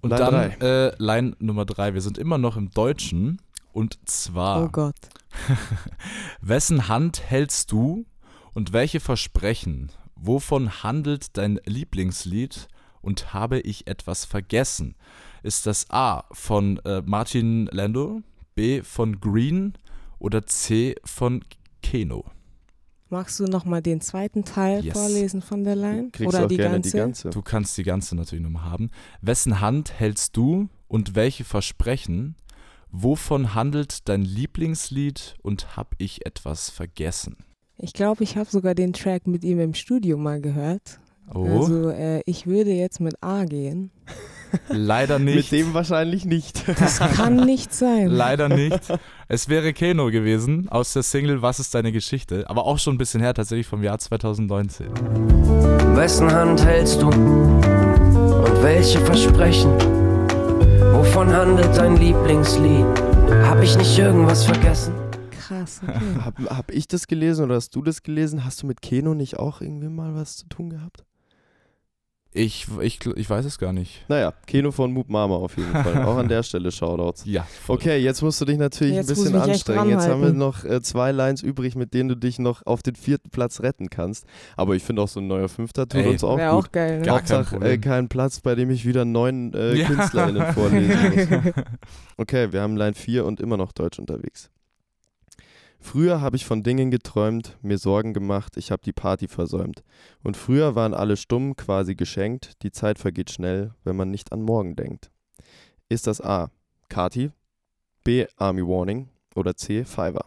Und Line dann äh, Line Nummer drei. Wir sind immer noch im Deutschen. Und zwar, oh Gott. wessen Hand hältst du und welche Versprechen? Wovon handelt dein Lieblingslied und habe ich etwas vergessen? Ist das A von äh, Martin Lando, B von Green oder C von Keno? Magst du nochmal den zweiten Teil Yes. vorlesen von der Line? Kriegst Oder du auch die gerne ganze? die ganze. Du kannst die ganze natürlich nochmal haben. Wessen Hand hältst du und welche Versprechen? Wovon handelt dein Lieblingslied und hab ich etwas vergessen? Ich glaube, ich habe sogar den Track mit ihm im Studio mal gehört. Oh, Also äh, ich würde jetzt mit A gehen. Leider Mit nicht. dem wahrscheinlich nicht. Das kann nicht sein. Leider nicht. Es wäre Keno gewesen aus der Single Was ist deine Geschichte? Aber auch schon ein bisschen her, tatsächlich vom Jahr 2019. Wessen Hand hältst du? Und welche Versprechen? Wovon handelt dein Lieblingslied? Hab ich nicht irgendwas vergessen? Krass. Okay. Hab, hab ich das gelesen oder hast du das gelesen? Hast du mit Keno nicht auch irgendwie mal was zu tun gehabt? Ich, ich, ich weiß es gar nicht. Naja, Keno von Moop Mama auf jeden Fall. Auch an der Stelle Shoutouts. Ja, voll. Okay, jetzt musst du dich natürlich Jetzt ein bisschen anstrengen. Jetzt haben wir noch äh, zwei Lines übrig, mit denen du dich noch auf den vierten Platz retten kannst. Aber ich finde auch so ein neuer Fünfter tut Ey, uns auch Wäre gut. auch geil. Ne? Gar kein Hauptsache äh, Problem. kein Platz, bei dem ich wieder neun äh, Ja. KünstlerInnen vorlesen muss. Okay, wir haben Line 4 und immer noch Deutsch unterwegs. Früher habe ich von Dingen geträumt, mir Sorgen gemacht, ich habe die Party versäumt. Und früher waren alle stumm, quasi geschenkt, die Zeit vergeht schnell, wenn man nicht an morgen denkt. Ist das A. Kati, B. Army Warning oder C. Fiverr?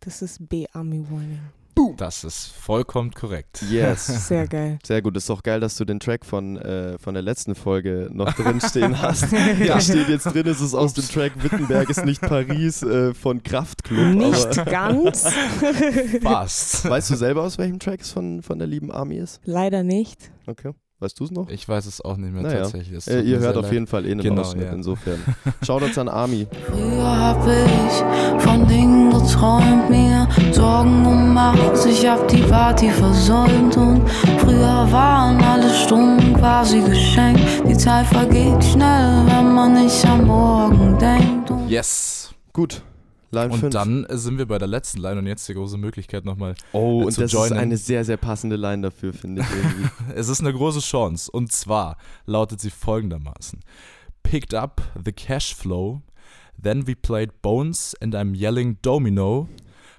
Das ist B-Army Warning. Das ist vollkommen korrekt. Yes. Sehr geil. Sehr gut, ist doch geil, dass du den Track von, äh, von der letzten Folge noch drin stehen hast. Da steht jetzt drin, es ist aus dem Track Wittenberg ist nicht Paris äh, von Kraftklub. Nicht Aber ganz. Fast. weißt du selber, aus welchem Track es von, von der lieben Army ist? Leider nicht. Okay. Weißt du es noch? Ich weiß es auch nicht mehr Naja. tatsächlich. Äh, ihr hört auf leid. jeden Fall eh einen Genau, Ausschnitt, ja. insofern. Schaut uns an Army. Früher hab ich von Dingen geträumt, mir Sorgen gemacht, ich hab die Party versäumt und früher waren alle Stunden quasi geschenkt. Die Zeit vergeht schnell, wenn man nicht am Morgen denkt. Yes. Gut. Line Und 5. dann sind wir bei der letzten Line und jetzt die große Möglichkeit nochmal. oh, äh, und zu das joinen. ist eine sehr, sehr passende Line dafür, finde ich irgendwie. Es ist eine große Chance. Und zwar lautet sie folgendermaßen: Picked up the cash flow, then we played Bones and I'm yelling Domino.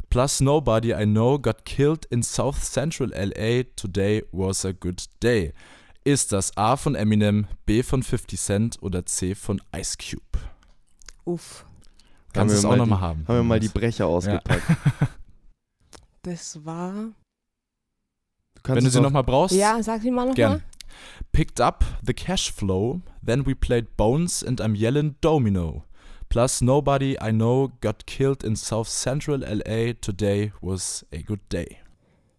Plus nobody I know got killed in South Central LA. Today was a good day. Ist das A von Eminem, B von 50 Cent oder C von Ice Cube? Uff. Kannst wir du es auch mal nochmal haben. Haben wir mal die Brecher ausgepackt. Das war. Du Wenn du sie nochmal brauchst, Ja, sag sie mal nochmal. Picked up the cash flow, then we played Bones and I'm yelling Domino. Plus nobody I know got killed in South Central LA. Today was a good day.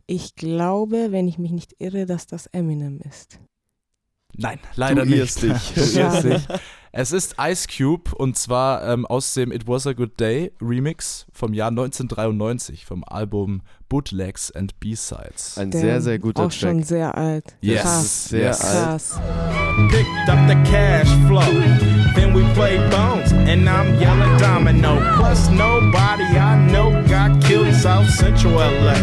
Ich glaube, wenn ich mich nicht irre, dass das Eminem ist. Nein, leider Du nicht. dich. Du irrst dich. Es ist Ice Cube und zwar ähm, aus dem It Was a Good Day Remix vom Jahr 1993 vom Album Bootlegs and B-Sides. Ein Der sehr, sehr guter Auch schon Track. sehr alt. Yes. Krass. Sehr Yes. alt. Krass. Picked up the cash flow. Then we played bones, and I'm yelling domino. Plus, nobody I know got killed in South Central LA.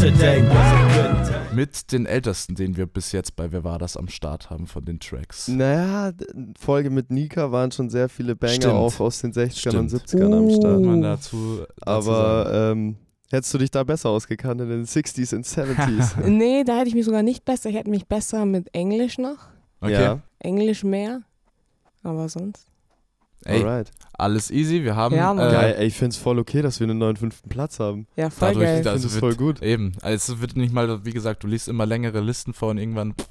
Today was a good day. Mit den ältesten, den wir bis jetzt bei Wer war das am Start haben von den Tracks. Naja, Folge mit Nika waren schon sehr viele Banger Stimmt. auch aus den 60ern und Stimmt. 70ern am Start. Uh. man dazu, dazu Aber ähm, hättest du dich da besser ausgekannt in den 60s und 70s? Nee, da hätte ich mich sogar nicht besser. Ich hätte mich besser mit Englisch noch. okay. Ja, Englisch mehr. Aber sonst. Ey, alright. alles easy. Wir haben Ja, äh, Geil, ey, ich find's voll okay, dass wir einen neuen fünften Platz haben. Ja, voll dadurch, geil. Also es wird, voll gut. Eben, also es wird nicht mal, wie gesagt, du liest immer längere Listen vor und irgendwann pff,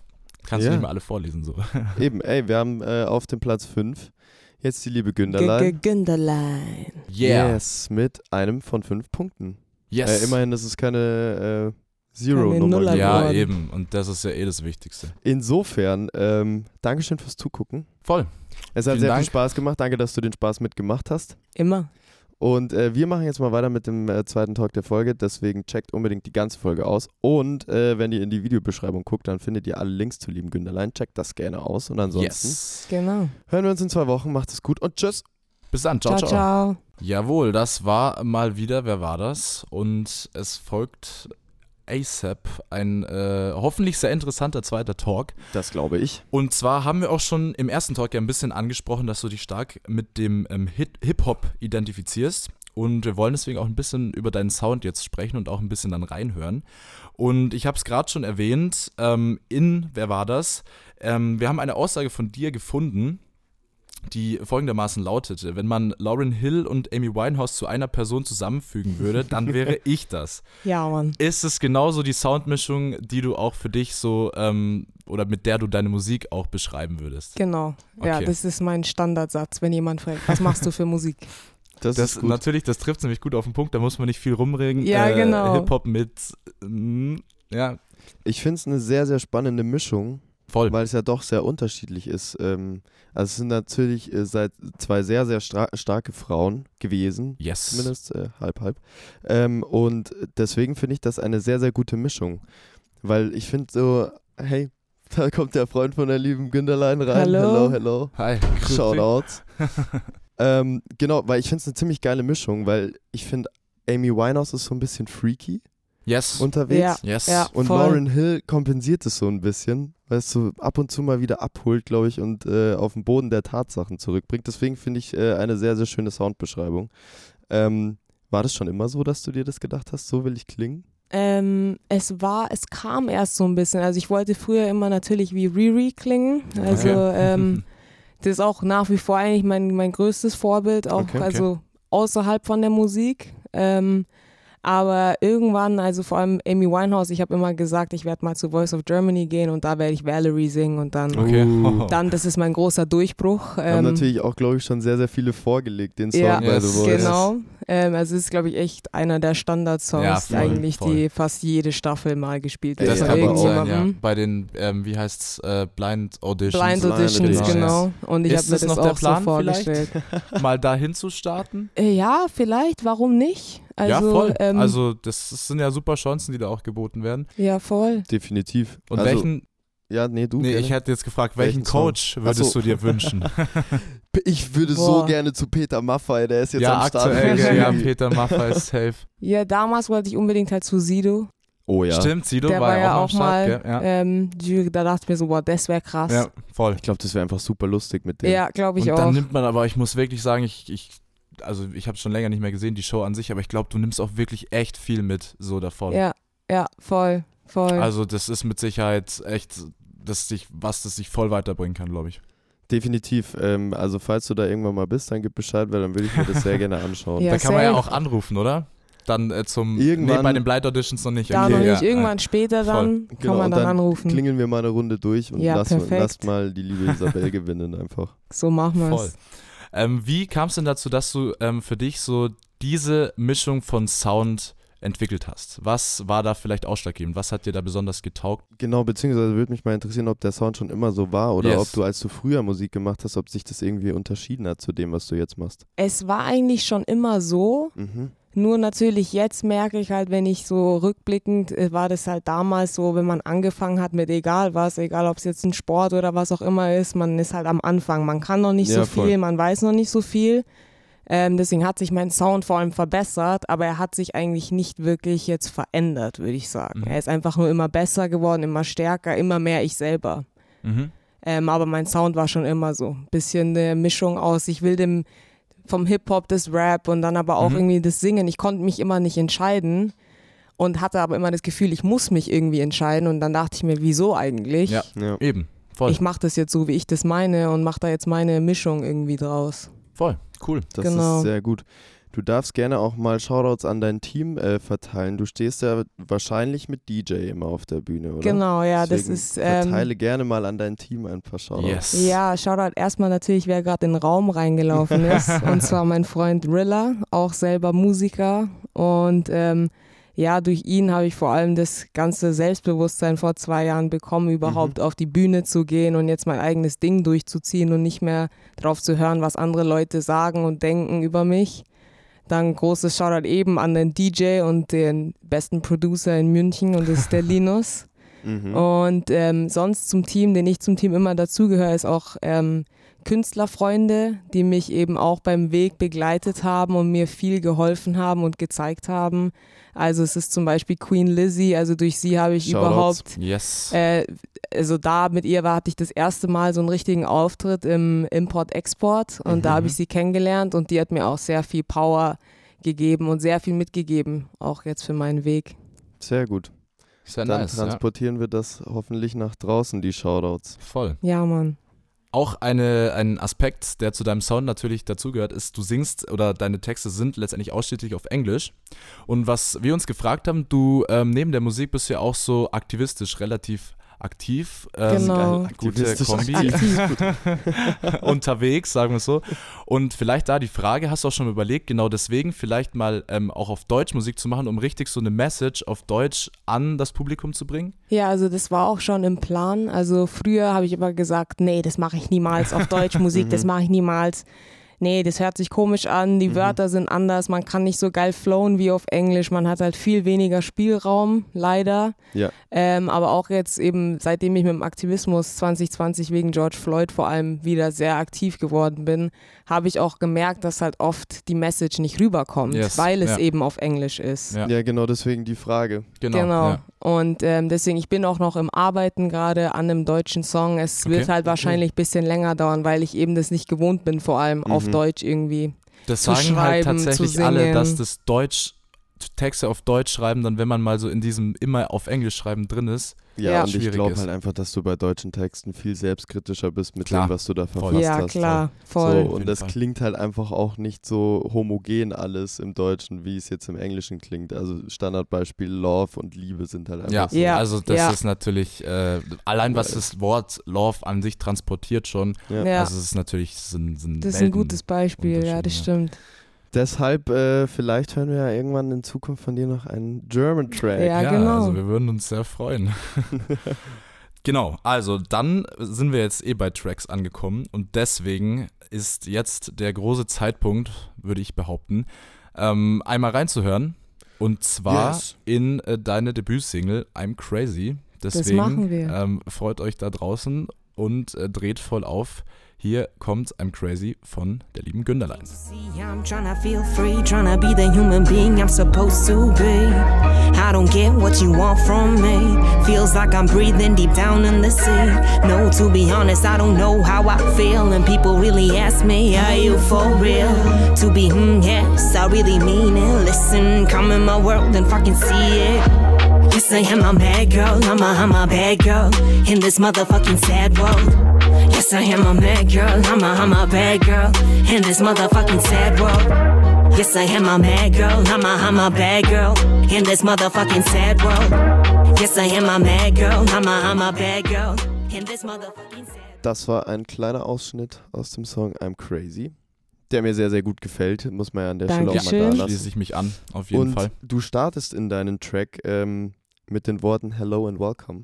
kannst Ja. du nicht mehr alle vorlesen so. Eben, ey, wir haben äh, auf dem Platz 5 jetzt die liebe Günderlein. Günderlein. Yeah. Yes, mit einem von fünf Punkten. Yes. Äh, immerhin ist es keine äh, Keine Zero-Nummer. Ja, geworden. eben. Und das ist ja eh das Wichtigste. Insofern, ähm, Dankeschön fürs Zugucken. Voll. Es hat Vielen sehr Dank. viel Spaß gemacht. Danke, dass du den Spaß mitgemacht hast. Immer. Und äh, wir machen jetzt mal weiter mit dem äh, zweiten Talk der Folge. Deswegen checkt unbedingt die ganze Folge aus. Und äh, wenn ihr in die Videobeschreibung guckt, dann findet ihr alle Links zu lieben Günderlein. Checkt das gerne aus. Und ansonsten Yes. Genau. hören wir uns in zwei Wochen. Macht es gut und tschüss. Bis dann. Ciao, Ciao, ciao. ciao. Jawohl, das war mal wieder, wer war das? Und es folgt ASAP, ein äh, hoffentlich sehr interessanter zweiter Talk. Das glaube ich. Und zwar haben wir auch schon im ersten Talk ja ein bisschen angesprochen, dass du dich stark mit dem ähm, Hip-Hop identifizierst. Und wir wollen deswegen auch ein bisschen über deinen Sound jetzt sprechen und auch ein bisschen dann reinhören. Und ich habe es gerade schon erwähnt, ähm, in Wer war das? Ähm, wir haben eine Aussage von dir gefunden, die folgendermaßen lautete: Wenn man Lauren Hill und Amy Winehouse zu einer Person zusammenfügen würde, dann wäre ich das. Ja, Mann. Ist es genauso die Soundmischung, die du auch für dich so ähm, oder mit der du deine Musik auch beschreiben würdest? Genau. Ja, Okay. das ist mein Standardsatz, wenn jemand fragt, was machst du für Musik? Das, Das ist gut. natürlich, das trifft nämlich gut auf den Punkt, da muss man nicht viel rumregen. Ja, äh, genau. Hip-Hop mit, mm, ja, Ich finde es eine sehr, sehr spannende Mischung, voll. weil es ja doch sehr unterschiedlich ist. Ähm, also es sind natürlich äh, seit zwei sehr, sehr stra starke Frauen gewesen, Yes. zumindest äh, halb, halb. Ähm, und deswegen finde ich das eine sehr, sehr gute Mischung, weil ich finde so, hey, da kommt der Freund von der lieben Günderlein rein. Hallo. hello. hello. Hi. grüß dich. Shoutouts. ähm, genau, weil ich finde es eine ziemlich geile Mischung, weil ich finde, Amy Winehouse ist so ein bisschen freaky Yes. unterwegs. Ja, yes. ja. Und Voll. Lauren Hill kompensiert es so ein bisschen, weil es so ab und zu mal wieder abholt, glaube ich, und äh, auf den Boden der Tatsachen zurückbringt. Deswegen finde ich äh, eine sehr, sehr schöne Soundbeschreibung. Ähm, war das schon immer so, dass du dir das gedacht hast, so will ich klingen? Ähm, es war, es kam erst so ein bisschen. Also ich wollte früher immer natürlich wie Riri klingen. Also Okay. ähm, das ist auch nach wie vor eigentlich mein, mein größtes Vorbild, auch Okay, okay. also außerhalb von der Musik. Ähm, aber irgendwann, also vor allem Amy Winehouse, ich habe immer gesagt, ich werde mal zu Voice of Germany gehen und da werde ich Valerie singen und dann, Okay. Uh. dann, das ist mein großer Durchbruch. Haben Ähm, natürlich auch, glaube ich, schon sehr, sehr viele vorgelegt, den Song ja, bei Yes. The Voice. Genau. Ähm, also es ist, glaube ich, echt einer der Standardsongs, Ja, eigentlich, voll. die fast jede Staffel mal gespielt wird. Das Ja, kann aber sein, ja. irgendjemandem. Bei den, ähm, wie heißt's, äh, Blind Auditions. Blind Blind Auditions, Auditions. genau. Und ich habe mir das das noch der auch Plan so vorgestellt. Mal dahin zu starten? Äh, ja, vielleicht, warum nicht? Also, ja, voll. Ähm, also, das sind ja super Chancen, die da auch geboten werden. ja, voll. Definitiv. Und also, welchen, Ja, nee, du. nee, gerne. ich hätte jetzt gefragt, welchen, Welchen Song? Coach würdest Ach so. du dir wünschen? ich würde so Boah. gerne zu Peter Maffay, der ist jetzt ja, am Start. aktuell, ja. Peter Maffay ist safe. Ja, damals wollte ich unbedingt halt zu Sido. Oh ja. Stimmt, Sido Der war, war ja auch, auch am Start, mal, gell? Ja. ähm, da dachte ich mir so, boah, das wäre krass. ja, voll. Ich glaube, das wäre einfach super lustig mit dem. Ja, glaube ich Und auch. dann nimmt man aber, ich muss wirklich sagen, ich, ich also ich habe schon länger nicht mehr gesehen, die Show an sich, aber ich glaube, du nimmst auch wirklich echt viel mit so davon. ja, ja, voll, voll. Also das ist mit Sicherheit echt, das dich, was das sich voll weiterbringen kann, glaube ich. Definitiv. Ähm, also falls du da irgendwann mal bist, dann gib Bescheid, weil dann würde ich mir das sehr gerne anschauen. Ja, da kann man ja auch anrufen, oder? Dann äh, zum Irgendwann- nee, bei den Blind Auditions noch nicht. da okay, noch ja, nicht, irgendwann später voll. dann kann Genau, man und dann, dann anrufen. Klingeln wir mal eine Runde durch und Ja, lass, perfekt. lasst mal die liebe Isabel gewinnen einfach. So machen wir Voll. es. Ähm, wie kam es denn dazu, dass du ähm, für dich so diese Mischung von Sound entwickelt hast? Was war da vielleicht ausschlaggebend? Was hat dir da besonders getaugt? Genau, beziehungsweise würde mich mal interessieren, ob der Sound schon immer so war oder Yes. ob du, als du früher Musik gemacht hast, ob sich das irgendwie unterschieden hat zu dem, was du jetzt machst. Es war eigentlich schon immer so, Mhm. Nur natürlich jetzt merke ich halt, wenn ich so rückblickend, äh, war das halt damals so, wenn man angefangen hat mit egal was, egal ob es jetzt ein Sport oder was auch immer ist, man ist halt am Anfang. Man kann noch nicht Ja, so viel, voll. man weiß noch nicht so viel. Ähm, deswegen hat sich mein Sound vor allem verbessert, aber er hat sich eigentlich nicht wirklich jetzt verändert, würde ich sagen. Mhm. Er ist einfach nur immer besser geworden, immer stärker, immer mehr ich selber. Mhm. Ähm, aber mein Sound war schon immer so. Bisschen eine Mischung aus, ich will dem vom Hip-Hop das Rap und dann aber auch Mhm. irgendwie das Singen. Ich konnte mich immer nicht entscheiden und hatte aber immer das Gefühl, ich muss mich irgendwie entscheiden. Und dann dachte ich mir, wieso eigentlich? Ja, Ja. eben. Voll. Ich mache das jetzt so, wie ich das meine und mache da jetzt meine Mischung irgendwie draus. Voll. Cool. Das Genau. ist sehr gut. Du darfst gerne auch mal Shoutouts an dein Team äh, verteilen. Du stehst ja wahrscheinlich mit DJ immer auf der Bühne, oder? Genau, ja, Deswegen das ist. Ähm, Verteile gerne mal an dein Team ein paar Shoutouts. Yes. ja, Shoutout erstmal natürlich, wer gerade in den Raum reingelaufen ist. und zwar mein Freund Rilla, auch selber Musiker. Und ähm, ja, durch ihn habe ich vor allem das ganze Selbstbewusstsein vor zwei Jahren bekommen, überhaupt auf die Bühne zu gehen und jetzt mein eigenes Ding durchzuziehen und nicht mehr drauf zu hören, was andere Leute sagen und denken über mich. Dann großes Shoutout eben an den DJ und den besten Producer in München und das ist der Linus. Mhm. Und ähm, sonst zum Team, den ich zum Team immer dazugehöre, ist auch ähm, Künstlerfreunde, die mich eben auch beim Weg begleitet haben und mir viel geholfen haben und gezeigt haben. Also es ist zum Beispiel Queen Lizzie, also durch sie habe ich Shoutouts. überhaupt, Yes. äh, also da mit ihr war, hatte ich das erste Mal so einen richtigen Auftritt im Import-Export und da habe ich sie kennengelernt und die hat mir auch sehr viel Power gegeben und sehr viel mitgegeben, auch jetzt für meinen Weg. Sehr gut. Sehr Dann nice. Ja. transportieren wir das hoffentlich nach draußen, die Shoutouts. Voll. Ja, Mann. Auch eine, ein Aspekt, der zu deinem Sound natürlich dazugehört, ist, du singst oder deine Texte sind letztendlich ausschließlich auf Englisch. Und was wir uns gefragt haben, du ähm, neben der Musik bist ja auch so aktivistisch relativ aktiv, ähm, Genau. gute Kombi, aktiv. unterwegs, sagen wir es so. Und vielleicht da die Frage, hast du auch schon mal überlegt, genau deswegen vielleicht mal ähm, auch auf Deutsch Musik zu machen, um richtig so eine Message auf Deutsch an das Publikum zu bringen? Ja, also das war auch schon im Plan. Also früher habe ich immer gesagt, nee, das mache ich niemals auf Deutsch Musik, das mache ich niemals. Nee, das hört sich komisch an, die Wörter sind anders, man kann nicht so geil flowen wie auf Englisch, man hat halt viel weniger Spielraum, leider. Ja. Ähm, aber auch jetzt eben, seitdem ich mit dem Aktivismus 2020 wegen George Floyd vor allem wieder sehr aktiv geworden bin, habe ich auch gemerkt, dass halt oft die Message nicht rüberkommt, Yes, weil es ja. eben auf Englisch ist. Ja. Ja, genau deswegen die Frage. Genau. Genau. Ja. Und ähm, deswegen, ich bin auch noch im Arbeiten gerade an einem deutschen Song. Es wird Okay. halt wahrscheinlich ein bisschen länger dauern, weil ich eben das nicht gewohnt bin, vor allem auf Mhm. Deutsch irgendwie. Das zu sagen halt tatsächlich alle, dass das Deutsch, Texte auf Deutsch schreiben, dann wenn man mal so in diesem immer auf Englisch schreiben drin ist. Ja, Ja. und ich glaube halt einfach, dass du bei deutschen Texten viel selbstkritischer bist mit Klar. dem, was du da Voll. verfasst ja, hast. klar, voll. So, und das Fall. klingt halt einfach auch nicht so homogen alles im Deutschen, wie es jetzt im Englischen klingt. Also Standardbeispiel Love und Liebe sind halt einfach Ja, so. Ja, also das ja. ist natürlich, äh, allein was Ja. das Wort Love an sich transportiert schon, Ja. ja, also es ist natürlich, sind, sind das ist ein gutes Beispiel, ja, das stimmt. Deshalb, äh, vielleicht hören wir ja irgendwann in Zukunft von dir noch einen German Track. Ja, Ja, genau. also wir würden uns sehr freuen. genau, also dann sind wir jetzt eh bei Tracks angekommen und deswegen ist jetzt der große Zeitpunkt, würde ich behaupten, ähm, einmal reinzuhören und zwar Yes. in äh, deine Debütsingle I'm Crazy. Deswegen machen wir. Ähm, freut euch da draußen und äh, dreht voll auf. Hier kommt I'm Crazy von der lieben Günderlein. I'm tryna feel free, tryna be the human being I'm supposed to be. I don't get what you want from me. Feels like I'm breathing deep down in the sea. No, to be honest, I don't know how I feel. And people really ask me, Are you for real? To be, hmm, yes, I really mean it. Listen, come in my world and fucking see it. Yes, I am a girl, I'm a, I'm a bad girl in this motherfucking sad world. Yes, I am a mad girl. I'm a, I'm a bad girl in this motherfucking sad world. Yes, I am a mad girl. I'm a, I'm a bad girl in this motherfucking sad world. Yes, I am a mad girl. I'm a, I'm a bad girl in this motherfucking sad Das war ein kleiner Ausschnitt aus dem Song I'm Crazy, der mir sehr, sehr gut gefällt, muss man ja an der Stelle auch mal Dankeschön. da Schließe lassen. ich mich an, auf jeden Und Fall. du startest in deinen Track ähm, mit den Worten Hello and Welcome.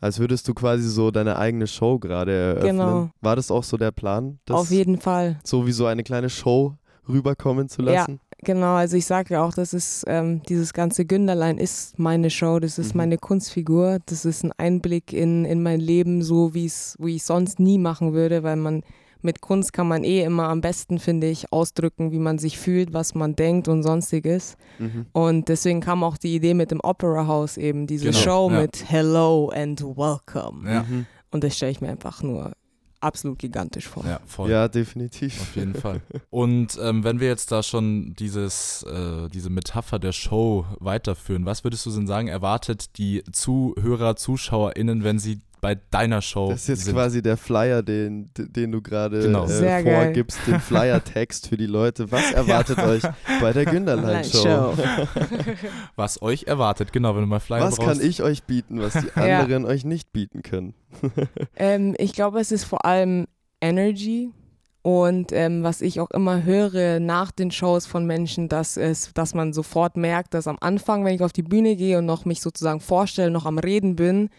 Als würdest du quasi so deine eigene Show gerade eröffnen. Genau. War das auch so der Plan, Auf jeden Fall. so wie so eine kleine Show rüberkommen zu Ja. lassen? Genau, also ich sage ja auch, das ist ähm, dieses ganze Günderlein ist meine Show, das ist Mhm. meine Kunstfigur, das ist ein Einblick in, in mein Leben, so wie es wie ich sonst nie machen würde, weil man mit Kunst kann man eh immer am besten, finde ich, ausdrücken, wie man sich fühlt, was man denkt und sonstiges. Mhm. Und deswegen kam auch die Idee mit dem Opera House eben, diese Genau, Show ja. mit Hello and Welcome. Ja, Mhm. Und das stelle ich mir einfach nur absolut gigantisch vor. ja voll. Ja, definitiv. Auf jeden Fall. Und ähm, wenn wir jetzt da schon dieses, äh, diese Metapher der Show weiterführen, was würdest du denn sagen, erwartet die Zuhörer, ZuschauerInnen, wenn sie bei deiner Show Das ist jetzt sind? quasi der Flyer, den, den du gerade Genau. Äh, geil. vorgibst, den Flyer-Text für die Leute. Was erwartet euch bei der Günderlein-Show? Show. was euch erwartet, genau, wenn du mal Flyer Was brauchst. kann ich euch bieten, was die Ja. anderen euch nicht bieten können? Ähm, ich glaube, es ist vor allem Energy. Und ähm, was ich auch immer höre nach den Shows von Menschen, dass es, dass man sofort merkt, dass am Anfang, wenn ich auf die Bühne gehe und noch mich sozusagen vorstelle, noch am Reden bin,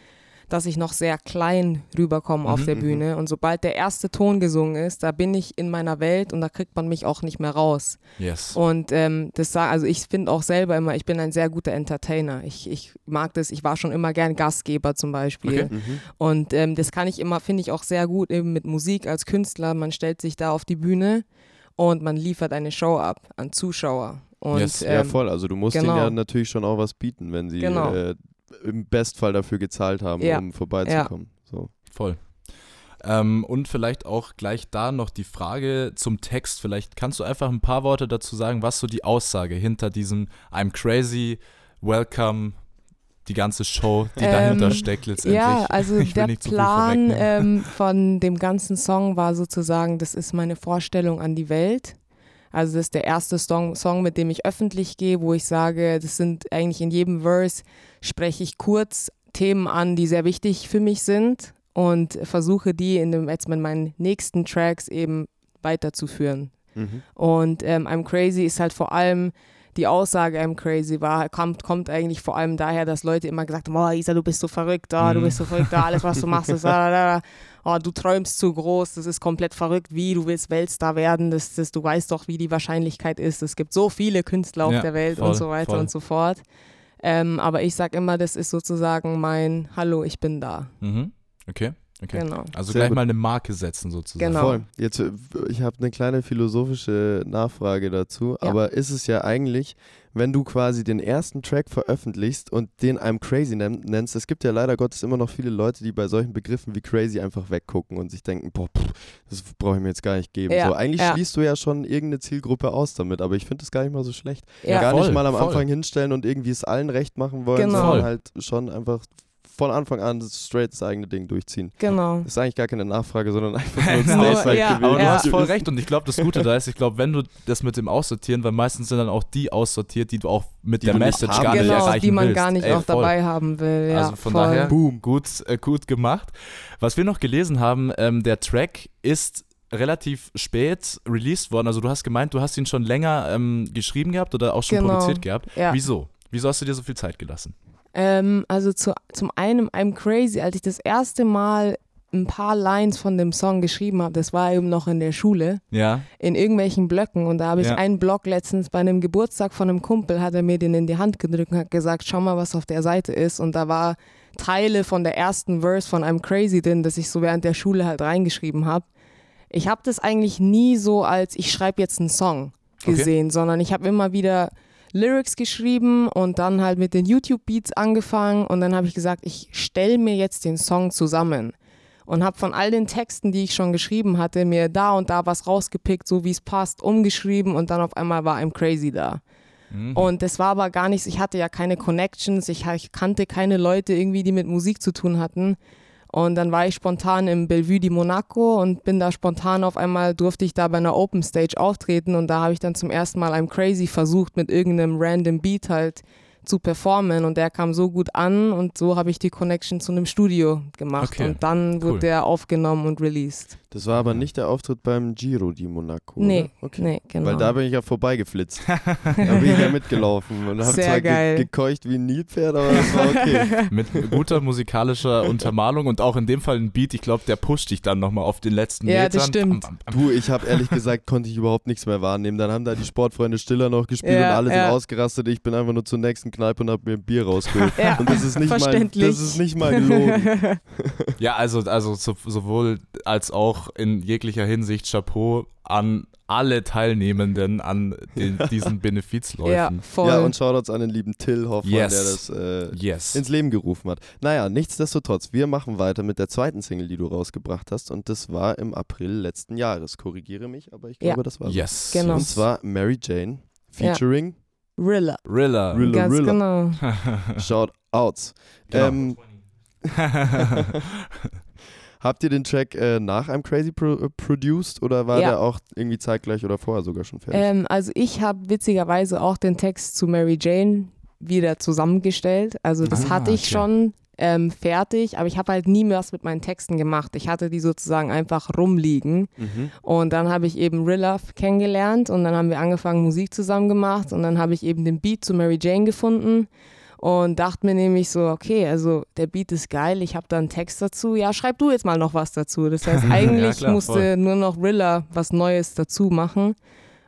dass ich noch sehr klein rüberkomme auf Mhm, der mhm. Bühne. Und sobald der erste Ton gesungen ist, da bin ich in meiner Welt und da kriegt man mich auch nicht mehr raus. Yes. Und ähm, das sag, also ich finde auch selber immer, ich bin ein sehr guter Entertainer. Ich, ich mag das, ich war schon immer gern Gastgeber zum Beispiel. Okay. Mhm. Und ähm, das kann ich immer, finde ich auch sehr gut eben mit Musik als Künstler. Man stellt sich da auf die Bühne und man liefert eine Show ab an Zuschauer. Und Yes. ja, ähm, voll. Also du musst genau. ihnen ja natürlich schon auch was bieten, wenn sie Genau. äh, im Bestfall dafür gezahlt haben, Ja. um vorbeizukommen. So. Voll. Ähm, und vielleicht auch gleich da noch die Frage zum Text. Vielleicht kannst du einfach ein paar Worte dazu sagen, was so die Aussage hinter diesem I'm crazy, welcome die ganze Show, die Ähm, dahinter steckt letztendlich? Ja, also der nicht zu viel Plan ähm, von dem ganzen Song war sozusagen, das ist meine Vorstellung an die Welt. Also das ist der erste Song, Song, mit dem ich öffentlich gehe, wo ich sage, das sind eigentlich in jedem Verse spreche ich kurz Themen an, die sehr wichtig für mich sind und versuche die in dem, jetzt mit meinen nächsten Tracks eben weiterzuführen. Mhm. Und ähm, I'm Crazy ist halt vor allem die Aussage I'm Crazy war, kommt, kommt eigentlich vor allem daher, dass Leute immer gesagt haben, oh Isa, du bist so verrückt, oh, du Mhm. bist so verrückt, oh, alles was du machst ist, da. oh, du träumst zu groß, das ist komplett verrückt, wie, du willst Weltstar werden, das, das, du weißt doch, wie die Wahrscheinlichkeit ist, es gibt so viele Künstler auf Ja, der Welt voll, und so weiter voll. und so fort. Ähm, aber ich sag immer, das ist sozusagen mein Hallo, ich bin da. Mhm. Okay, okay. Genau. Also Sehr gleich gut. mal eine Marke setzen sozusagen. Genau. Voll. Jetzt, äh, ich habe eine kleine philosophische Nachfrage dazu, Ja. aber ist es ja eigentlich, wenn du quasi den ersten Track veröffentlichst und den I'm Crazy nenn- nennst, es gibt ja leider Gottes immer noch viele Leute, die bei solchen Begriffen wie Crazy einfach weggucken und sich denken, boah, pff, das brauche ich mir jetzt gar nicht geben. Ja, so, eigentlich ja. schließt du ja schon irgendeine Zielgruppe aus damit, aber ich finde das gar nicht mal so schlecht. Ja. gar voll, nicht mal am voll. Anfang hinstellen und irgendwie es allen recht machen wollen, Genau. sondern halt schon einfach von Anfang an das straight das eigene Ding durchziehen. Genau. Das ist eigentlich gar keine Nachfrage, sondern einfach nur ein Statement ja, gewesen. Aber du Ja. hast voll recht und ich glaube, das Gute da ist, ich glaube, wenn du das mit dem Aussortieren, weil meistens sind dann auch die aussortiert, die du auch mit Die der nicht Message gar nicht genau, erreichen die man willst. gar nicht Ey, auch voll. dabei haben will. Ja, also von voll. daher Boom. gut, äh, gut gemacht. Was wir noch gelesen haben, ähm, der Track ist relativ spät released worden. Also du hast gemeint, du hast ihn schon länger ähm, geschrieben gehabt oder auch schon Genau, produziert gehabt. ja. Wieso? Wieso hast du dir so viel Zeit gelassen? Ähm, also zu, zum einen I'm Crazy, als ich das erste Mal ein paar Lines von dem Song geschrieben habe, das war eben noch in der Schule, Ja. in irgendwelchen Blöcken. Und da habe ich Ja. einen Block letztens bei einem Geburtstag von einem Kumpel, hat er mir den in die Hand gedrückt und hat gesagt, schau mal, was auf der Seite ist. Und da war Teile von der ersten Verse von I'm Crazy drin, das ich so während der Schule halt reingeschrieben habe. Ich habe das eigentlich nie so als, ich schreibe jetzt einen Song Okay. gesehen, sondern ich habe immer wieder Lyrics geschrieben und dann halt mit den YouTube-Beats angefangen und dann habe ich gesagt, ich stelle mir jetzt den Song zusammen und habe von all den Texten, die ich schon geschrieben hatte, mir da und da was rausgepickt, so wie es passt, umgeschrieben und dann auf einmal war I'm Crazy da. Mhm. Und das war aber gar nichts, ich hatte ja keine Connections, ich, ich kannte keine Leute irgendwie, die mit Musik zu tun hatten. Und dann war ich spontan im Bellevue di Monaco und bin da spontan auf einmal, durfte ich da bei einer Open Stage auftreten und da habe ich dann zum ersten Mal I'm Crazy versucht, mit irgendeinem random Beat halt zu performen und der kam so gut an und so habe ich die Connection zu einem Studio gemacht Okay, und dann cool. wurde der aufgenommen und released. Das war aber nicht der Auftritt beim Giro di Monaco. Nee, okay. nee, genau. Weil da bin ich ja vorbeigeflitzt. da bin ich ja mitgelaufen und habe zwar. Ge gekeucht wie ein Nilpferd, aber das war okay. Mit guter musikalischer Untermalung und auch in dem Fall ein Beat, ich glaube, der pusht dich dann nochmal auf den letzten Ja, Metern. das stimmt. Bam, bam, bam. Du, ich habe ehrlich gesagt, konnte ich überhaupt nichts mehr wahrnehmen. Dann haben da die Sportfreunde Stiller noch gespielt Ja, und alle sind ja. ausgerastet. Ich bin einfach nur zur nächsten Kneipe und habe mir ein Bier rausgeholt. Ja, und das ist nicht mal, verständlich. das ist nicht mal gelogen. Ja, also, also so, sowohl als auch in jeglicher Hinsicht Chapeau an alle Teilnehmenden an den, diesen ja, Benefizläufen. voll. Ja, und Shoutouts an den lieben Till Hoffmann, Yes. der das äh, yes. ins Leben gerufen hat. Naja, nichtsdestotrotz, wir machen weiter mit der zweiten Single, die du rausgebracht hast. Und das war im April letzten Jahres. Korrigiere mich, aber ich Ja. glaube, das war so. Yes. Genau. Und zwar Mary Jane featuring Rilla. Rilla. Rilla Ganz Rilla. genau. Shoutouts. Genau. Ähm, habt ihr den Track äh, nach I'm Crazy pro äh, produced oder war Ja. der auch irgendwie zeitgleich oder vorher sogar schon fertig? Ähm, also ich habe witzigerweise auch den Text zu Mary Jane wieder zusammengestellt. Also das Ah, hatte ich okay. schon ähm, fertig, aber ich habe halt nie mehr was mit meinen Texten gemacht. Ich hatte die sozusagen einfach rumliegen. Mhm. Und dann habe ich eben Rilla kennengelernt und dann haben wir angefangen, Musik zusammen gemacht und dann habe ich eben den Beat zu Mary Jane gefunden und dachte mir nämlich so, okay, also der Beat ist geil, ich habe da einen Text dazu, ja, schreib du jetzt mal noch was dazu. Das heißt, eigentlich klar, musste voll. nur noch Rilla was Neues dazu machen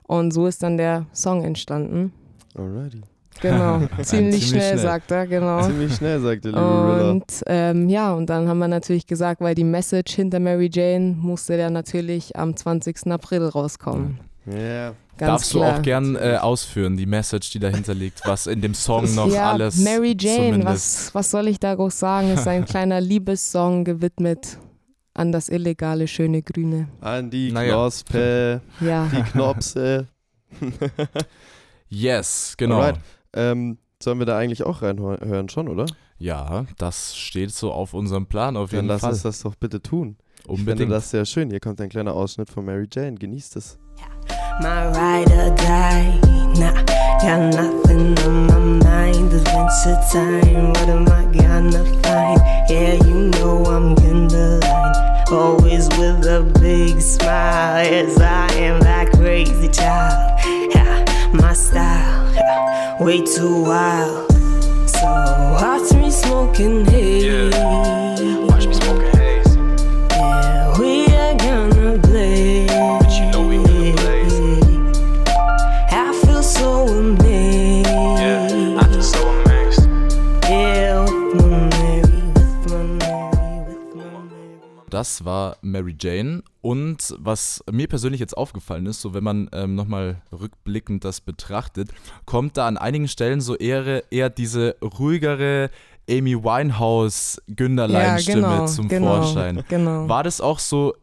und so ist dann der Song entstanden. Alrighty. Genau, ziemlich, Ziemlich schnell, schnell. sagt er, genau. Ziemlich schnell, sagte liebe Rilla. Und ähm, ja, und dann haben wir natürlich gesagt, weil die Message hinter Mary Jane musste der natürlich am 20. April rauskommen. Ja. Ganz Darfst klar. du auch gern äh, ausführen, die Message, die dahinter liegt, was in dem Song noch ja, alles Mary Jane, was, was soll ich da groß sagen? Ist ein kleiner Liebessong gewidmet an das illegale schöne Grüne. An die Naja. Knospe, Ja, die Knopse. Yes, genau. Alright. Ähm, Sollen wir da eigentlich auch reinhören schon, oder? Ja, das steht so auf unserem Plan auf Dann jeden lass Fall. uns das doch bitte tun. Ich Unbedingt. finde das sehr schön. Hier kommt ein kleiner Ausschnitt von Mary Jane. Genießt es. My ride or die. Nah, got nothing on my mind. This winter time, what am I gonna find? Yeah, you know I'm in the line. Always with a big smile. Yes, I am that crazy child. Yeah, my style, yeah, way too wild. So watch me smoking haze. Watch Das war Mary Jane. Und was mir persönlich jetzt aufgefallen ist, so wenn man ähm, nochmal rückblickend das betrachtet, kommt da an einigen Stellen so eher, eher diese ruhigere Amy Winehouse Günderlein-Stimme Ja, genau, zum genau, Vorschein. genau. War das auch so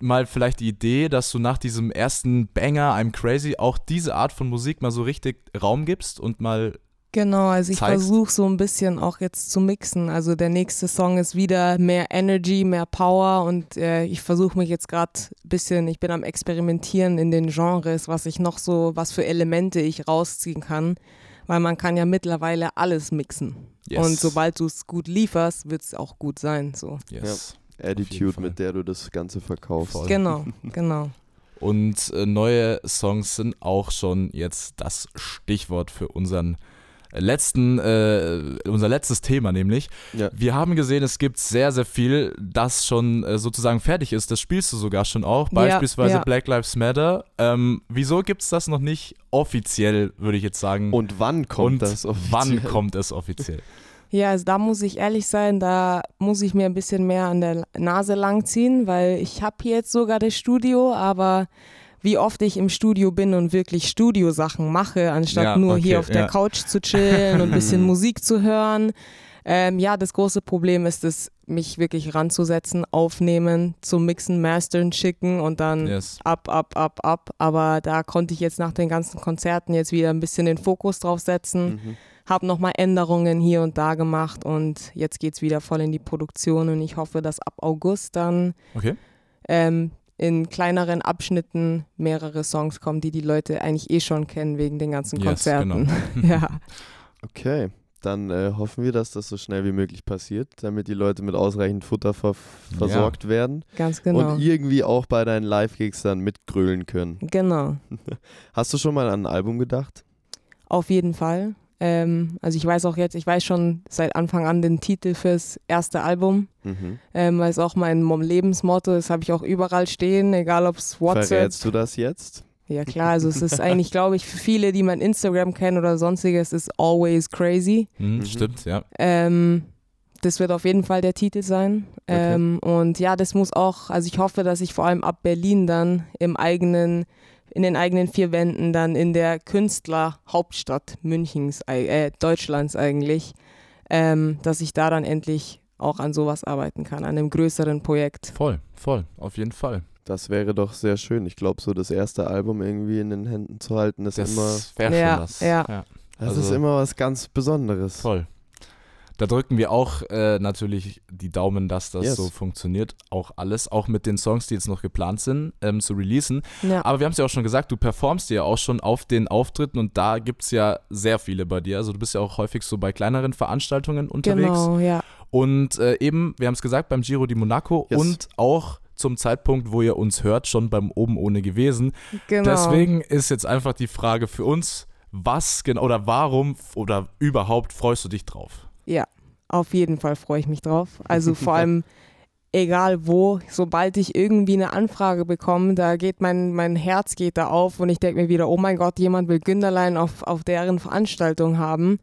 mal vielleicht die Idee, dass du nach diesem ersten Banger, I'm Crazy, auch diese Art von Musik mal so richtig Raum gibst und mal Genau, also ich versuche so ein bisschen auch jetzt zu mixen. Also der nächste Song ist wieder mehr Energy, mehr Power und äh, ich versuche mich jetzt gerade ein bisschen, ich bin am Experimentieren in den Genres, was ich noch so, was für Elemente ich rausziehen kann, weil man kann ja mittlerweile alles mixen. Yes. Und sobald du es gut lieferst, wird es auch gut sein. So. yes. Attitude, Fall. mit der du das Ganze verkaufst. Voll. Genau, genau. Und äh, neue Songs sind auch schon jetzt das Stichwort für unseren letzten, äh, unser letztes Thema nämlich. Ja. Wir haben gesehen, es gibt sehr, sehr viel, das schon äh, sozusagen fertig ist. Das spielst du sogar schon auch, beispielsweise ja. Black Lives Matter. Ähm, wieso gibt es das noch nicht offiziell, würde ich jetzt sagen? Und wann kommt Und das offiziell? wann kommt es offiziell? Ja, also da muss ich ehrlich sein, da muss ich mir ein bisschen mehr an der Nase langziehen, weil ich habe hier jetzt sogar das Studio, aber wie oft ich im Studio bin und wirklich Studiosachen mache, anstatt Ja, nur okay, hier auf der ja. Couch zu chillen und ein bisschen Musik zu hören. Ähm, ja, das große Problem ist es, mich wirklich ranzusetzen, aufnehmen, zum Mixen, Mastern schicken und dann Yes. ab, ab, ab, ab. Aber da konnte ich jetzt nach den ganzen Konzerten jetzt wieder ein bisschen den Fokus drauf setzen. Mhm. Habe nochmal Änderungen hier und da gemacht und jetzt geht es wieder voll in die Produktion und ich hoffe, dass ab August dann Okay. ähm, in kleineren Abschnitten mehrere Songs kommen, die die Leute eigentlich eh schon kennen wegen den ganzen Yes, Konzerten. genau. ja, Okay, dann äh, hoffen wir, dass das so schnell wie möglich passiert, damit die Leute mit ausreichend Futter ver versorgt werden ganz genau. und irgendwie auch bei deinen Live-Gigs dann mitgrölen können. Genau, Hast du schon mal an ein Album gedacht? auf jeden Fall. Ähm, also ich weiß auch jetzt, ich weiß schon seit Anfang an den Titel fürs erste Album, Mhm. ähm, weil es auch mein Mom- Lebensmotto ist, habe ich auch überall stehen, egal ob es WhatsApp, Verrätst du das jetzt? Ja klar, also es ist eigentlich, glaube ich, für viele, die mein Instagram kennen oder sonstiges, ist always crazy. Hm, Mhm. Stimmt, ja. Ähm, das wird auf jeden Fall der Titel sein. Okay. Ähm, und ja, das muss auch, also ich hoffe, dass ich vor allem ab Berlin dann im eigenen, in den eigenen vier Wänden dann in der Künstlerhauptstadt Münchens, äh, Deutschlands eigentlich, ähm, dass ich da dann endlich auch an sowas arbeiten kann, an einem größeren Projekt. Voll, voll, auf jeden Fall. Das wäre doch sehr schön. Ich glaube, so das erste Album irgendwie in den Händen zu halten, ist Das immer, wäre Ja, schon das. ja. das also- ist immer was ganz Besonderes. Voll. Da drücken wir auch äh, natürlich die Daumen, dass das Yes. so funktioniert. Auch alles, auch mit den Songs, die jetzt noch geplant sind, ähm, zu releasen. Ja, Aber wir haben es ja auch schon gesagt, du performst ja auch schon auf den Auftritten und da gibt es ja sehr viele bei dir. Also du bist ja auch häufig so bei kleineren Veranstaltungen unterwegs. genau, ja. Und äh, eben, wir haben es gesagt, beim Giro di Monaco Yes. und auch zum Zeitpunkt, wo ihr uns hört, schon beim Oben ohne gewesen. Genau. Deswegen ist jetzt einfach die Frage für uns, was genau oder warum oder überhaupt freust du dich drauf? Ja, auf jeden Fall freue ich mich drauf. Also vor allem, egal wo, sobald ich irgendwie eine Anfrage bekomme, da geht mein, mein Herz geht da auf und ich denke mir wieder, oh mein Gott, jemand will Günderlein auf, auf deren Veranstaltung haben.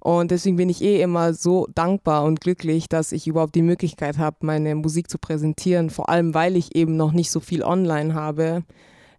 Und deswegen bin ich eh immer so dankbar und glücklich, dass ich überhaupt die Möglichkeit habe, meine Musik zu präsentieren. Vor allem, weil ich eben noch nicht so viel online habe.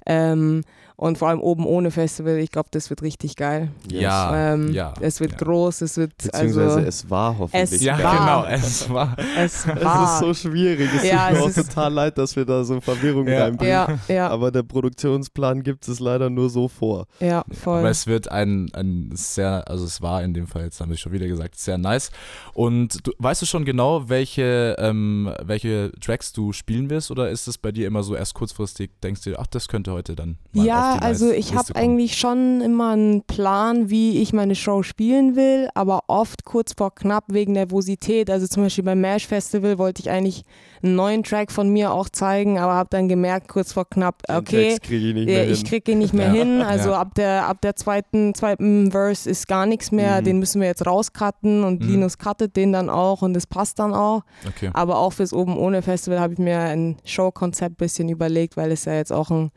Ähm, Und vor allem oben ohne Festival, ich glaube, das wird richtig geil. Ja, Ähm, ja. Es wird ja. groß, es wird Beziehungsweise also. es war hoffentlich. Es Ja, geil. war. genau, es war. Es Es war. ist so schwierig. Es Ja, tut mir auch es total leid, dass wir da so Verwirrung Ja. reinbringen. ja, ja, Aber der Produktionsplan gibt es leider nur so vor. ja, voll. Aber es wird ein, ein sehr, also es war in dem Fall, jetzt haben wir schon wieder gesagt, sehr nice. Und du, weißt du schon genau, welche, ähm, welche Tracks du spielen wirst oder ist es bei dir immer so erst kurzfristig, denkst du, ach, das könnte heute dann mal Ja, die also ich habe eigentlich schon immer einen Plan, wie ich meine Show spielen will, aber oft kurz vor knapp wegen Nervosität. Also zum Beispiel beim Mash Festival wollte ich eigentlich einen neuen Track von mir auch zeigen, aber habe dann gemerkt, kurz vor knapp, okay, Text kriege ich nicht äh, ich kriege ihn nicht mehr Ja, hin. Also ja. ab der ab der zweiten zweiten Verse ist gar nichts mehr. Mhm. Den müssen wir jetzt rauscutten und Mhm. Linus cuttet den dann auch und das passt dann auch. Okay. Aber auch fürs Oben ohne Festival habe ich mir ein Showkonzept bisschen überlegt, weil es ja jetzt auch ein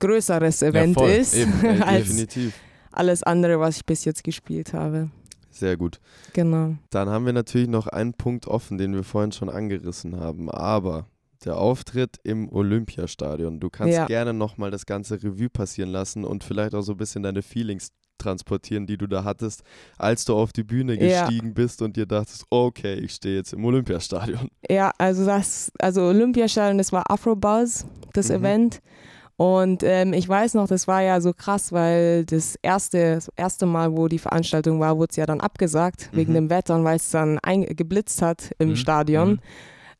größeres Event voll, ist eben, Ey, als definitiv. alles andere, was ich bis jetzt gespielt habe. Sehr gut. Genau. Dann haben wir natürlich noch einen Punkt offen, den wir vorhin schon angerissen haben. Aber der Auftritt im Olympiastadion. Du kannst Ja. gerne nochmal das ganze Revue passieren lassen und vielleicht auch so ein bisschen deine Feelings transportieren, die du da hattest, als du auf die Bühne Ja. gestiegen bist und dir dachtest, okay, ich stehe jetzt im Olympiastadion. Ja, also das, also Olympiastadion, das war Afrobuzz, das Mhm. Event. Und ähm, ich weiß noch, das war ja so krass, weil das erste, das erste Mal, wo die Veranstaltung war, wurde es ja dann abgesagt wegen Mhm. dem Wetter und weil es dann geblitzt hat im Mhm. Stadion. Mhm.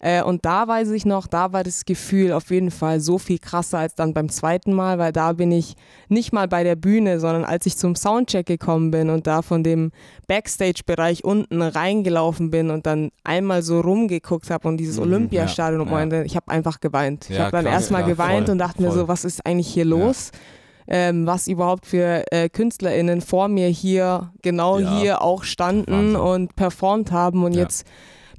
Äh, und da weiß ich noch, da war das Gefühl auf jeden Fall so viel krasser als dann beim zweiten Mal, weil da bin ich nicht mal bei der Bühne, sondern als ich zum Soundcheck gekommen bin und da von dem Backstage-Bereich unten reingelaufen bin und dann einmal so rumgeguckt habe und dieses Mhm, Olympiastadion ja, meinte, ich habe einfach geweint. ich Ja, habe dann erstmal ja, geweint voll, und dachte mir voll. so, was ist eigentlich hier los? Ähm, was überhaupt für äh, KünstlerInnen vor mir hier, genau Ja, hier auch standen Wahnsinn. und performt haben und Ja. jetzt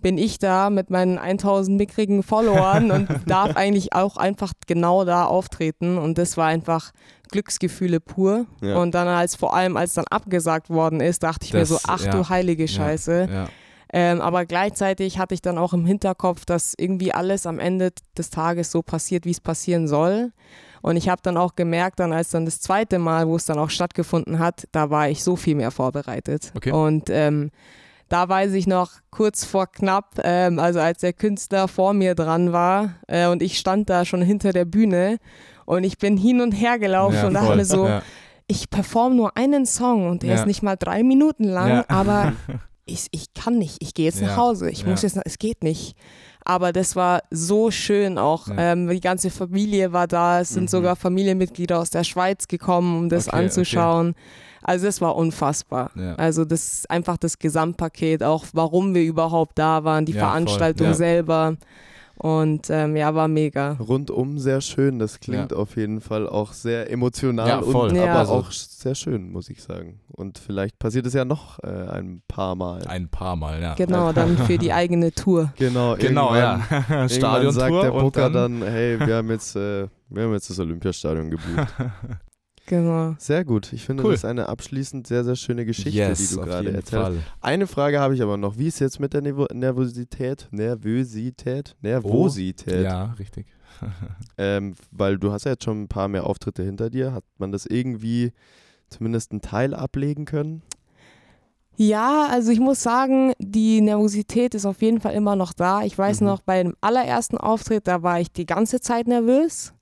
bin ich da mit meinen 1000 mickrigen Followern und darf eigentlich auch einfach genau da auftreten und das war einfach Glücksgefühle pur Ja. und dann als vor allem als dann abgesagt worden ist, dachte ich mir Das- so, ach ja. du heilige Scheiße. Ja. Ähm, aber gleichzeitig hatte ich dann auch im Hinterkopf, dass irgendwie alles am Ende des Tages so passiert, wie es passieren soll. Und ich habe dann auch gemerkt, dann als dann das zweite Mal, wo es dann auch stattgefunden hat, da war ich so viel mehr vorbereitet. Okay. Und ähm, da weiß ich noch kurz vor knapp, ähm, also als der Künstler vor mir dran war äh, und ich stand da schon hinter der Bühne und ich bin hin und her gelaufen Ja, und dachte voll. mir so, Ja. ich performe nur einen Song und der Ja. ist nicht mal drei Minuten lang, aber ich, ich kann nicht, ich gehe jetzt nach Hause, ich muss jetzt, es geht nicht. Aber das war so schön auch. Ähm, die ganze Familie war da, es sind Mhm. sogar Familienmitglieder aus der Schweiz gekommen, um das Okay, anzuschauen. Also das war unfassbar. Ja. Also das ist einfach das Gesamtpaket, auch warum wir überhaupt da waren, die Ja, voll, Veranstaltung ja. selber. Und ähm, ja, war mega. Rundum sehr schön. Das klingt Ja. auf jeden Fall auch sehr emotional Ja, voll. und Ja. aber Also- auch sehr schön, muss ich sagen. Und vielleicht passiert es ja noch äh, ein paar Mal. Ein paar Mal, ja. Genau, dann für die eigene Tour. Genau, Genau, ja. Stadiontour sagt der Booker dann, dann, hey, wir haben jetzt, äh, wir haben jetzt das Olympiastadion gebucht. Genau. Sehr gut. Ich finde, Cool. das ist eine abschließend sehr, sehr schöne Geschichte, yes, die du gerade erzählst. Fall. Eine Frage habe ich aber noch. Wie ist jetzt mit der Nervo Nervosität? Nervosität? Nervosität. Ja, richtig. Ähm, weil du hast ja jetzt schon ein paar mehr Auftritte hinter dir. Hat man das irgendwie zumindest einen Teil ablegen können? Ja, also ich muss sagen, die Nervosität ist auf jeden Fall immer noch da. Ich weiß Mhm. noch, bei dem allerersten Auftritt, da war ich die ganze Zeit nervös.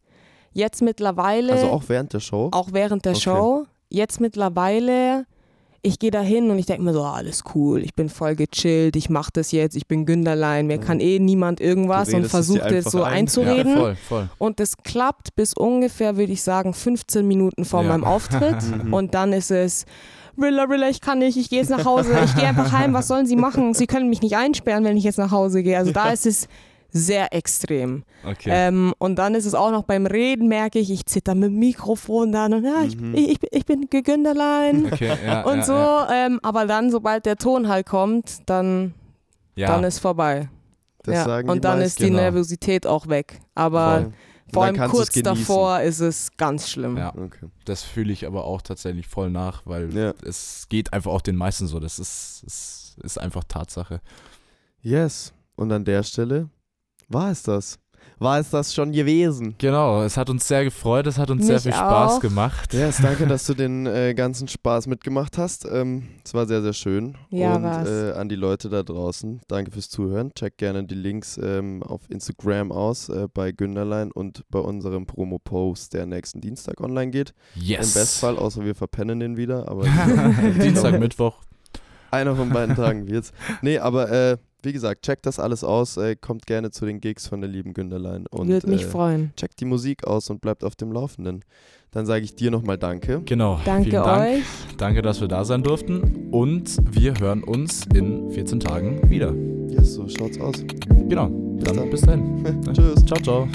Jetzt mittlerweile, Also auch während der Show? auch während der Okay. Show, jetzt mittlerweile, ich gehe da hin und ich denke mir so, ah, alles cool, ich bin voll gechillt, ich mache das jetzt, ich bin Günderlein, mir Mhm. kann eh niemand irgendwas und versucht es einfach so ein. einzureden. Ja, voll, voll. Und es klappt bis ungefähr, würde ich sagen, 15 Minuten vor Ja. meinem Auftritt. Mhm. und dann ist es, Rilla, Rilla, ich kann nicht, ich gehe jetzt nach Hause, ich gehe einfach heim, was sollen sie machen? Sie können mich nicht einsperren, wenn ich jetzt nach Hause gehe. Also da ist es sehr extrem. Okay. Ähm, und dann ist es auch noch beim Reden, merke ich, ich zitter mit dem Mikrofon dann und ja, ich, Mhm. ich, ich, ich bin Gegünderlein. okay, ja, Und ja, so, Ja, Ähm, aber dann, sobald der Ton halt kommt, dann, ja. dann ist vorbei. Das ja. sagen und dann meisten. ist die genau. Nervosität auch weg. Aber Voll. vor allem kurz davor ist es ganz schlimm. Ja. Okay. das fühle ich aber auch tatsächlich voll nach, weil Ja. es geht einfach auch den meisten so. Das ist, ist, ist einfach Tatsache. Yes. Und an der Stelle war es das. war es das schon gewesen. Genau, es hat uns sehr gefreut, es hat uns sehr Mich viel Spaß auch. gemacht. Yes, danke, dass du den äh, ganzen Spaß mitgemacht hast. Ähm, es war sehr, sehr schön. Ja, Und war's. äh, an die Leute da draußen, danke fürs Zuhören. Checkt gerne die Links ähm, auf Instagram aus äh, bei Günderlein und bei unserem Promo-Post, der nächsten Dienstag online geht. Yes. Im Bestfall, außer wir verpennen den wieder. Aber Dienstag, Mittwoch. Einer von beiden Tagen wird's. Nee, aber äh, wie gesagt, checkt das alles aus. Äh, kommt gerne zu den Gigs von der lieben Günderlein. Und, Würde mich äh, freuen. Checkt die Musik aus und bleibt auf dem Laufenden. Dann sage ich dir nochmal Danke. Genau. Danke vielen Dank. euch. Danke, dass wir da sein durften. Und wir hören uns in 14 Tagen wieder. Yes, so schaut's aus. Genau. Dann, dann. bis dahin. Tschüss. Ciao, ciao.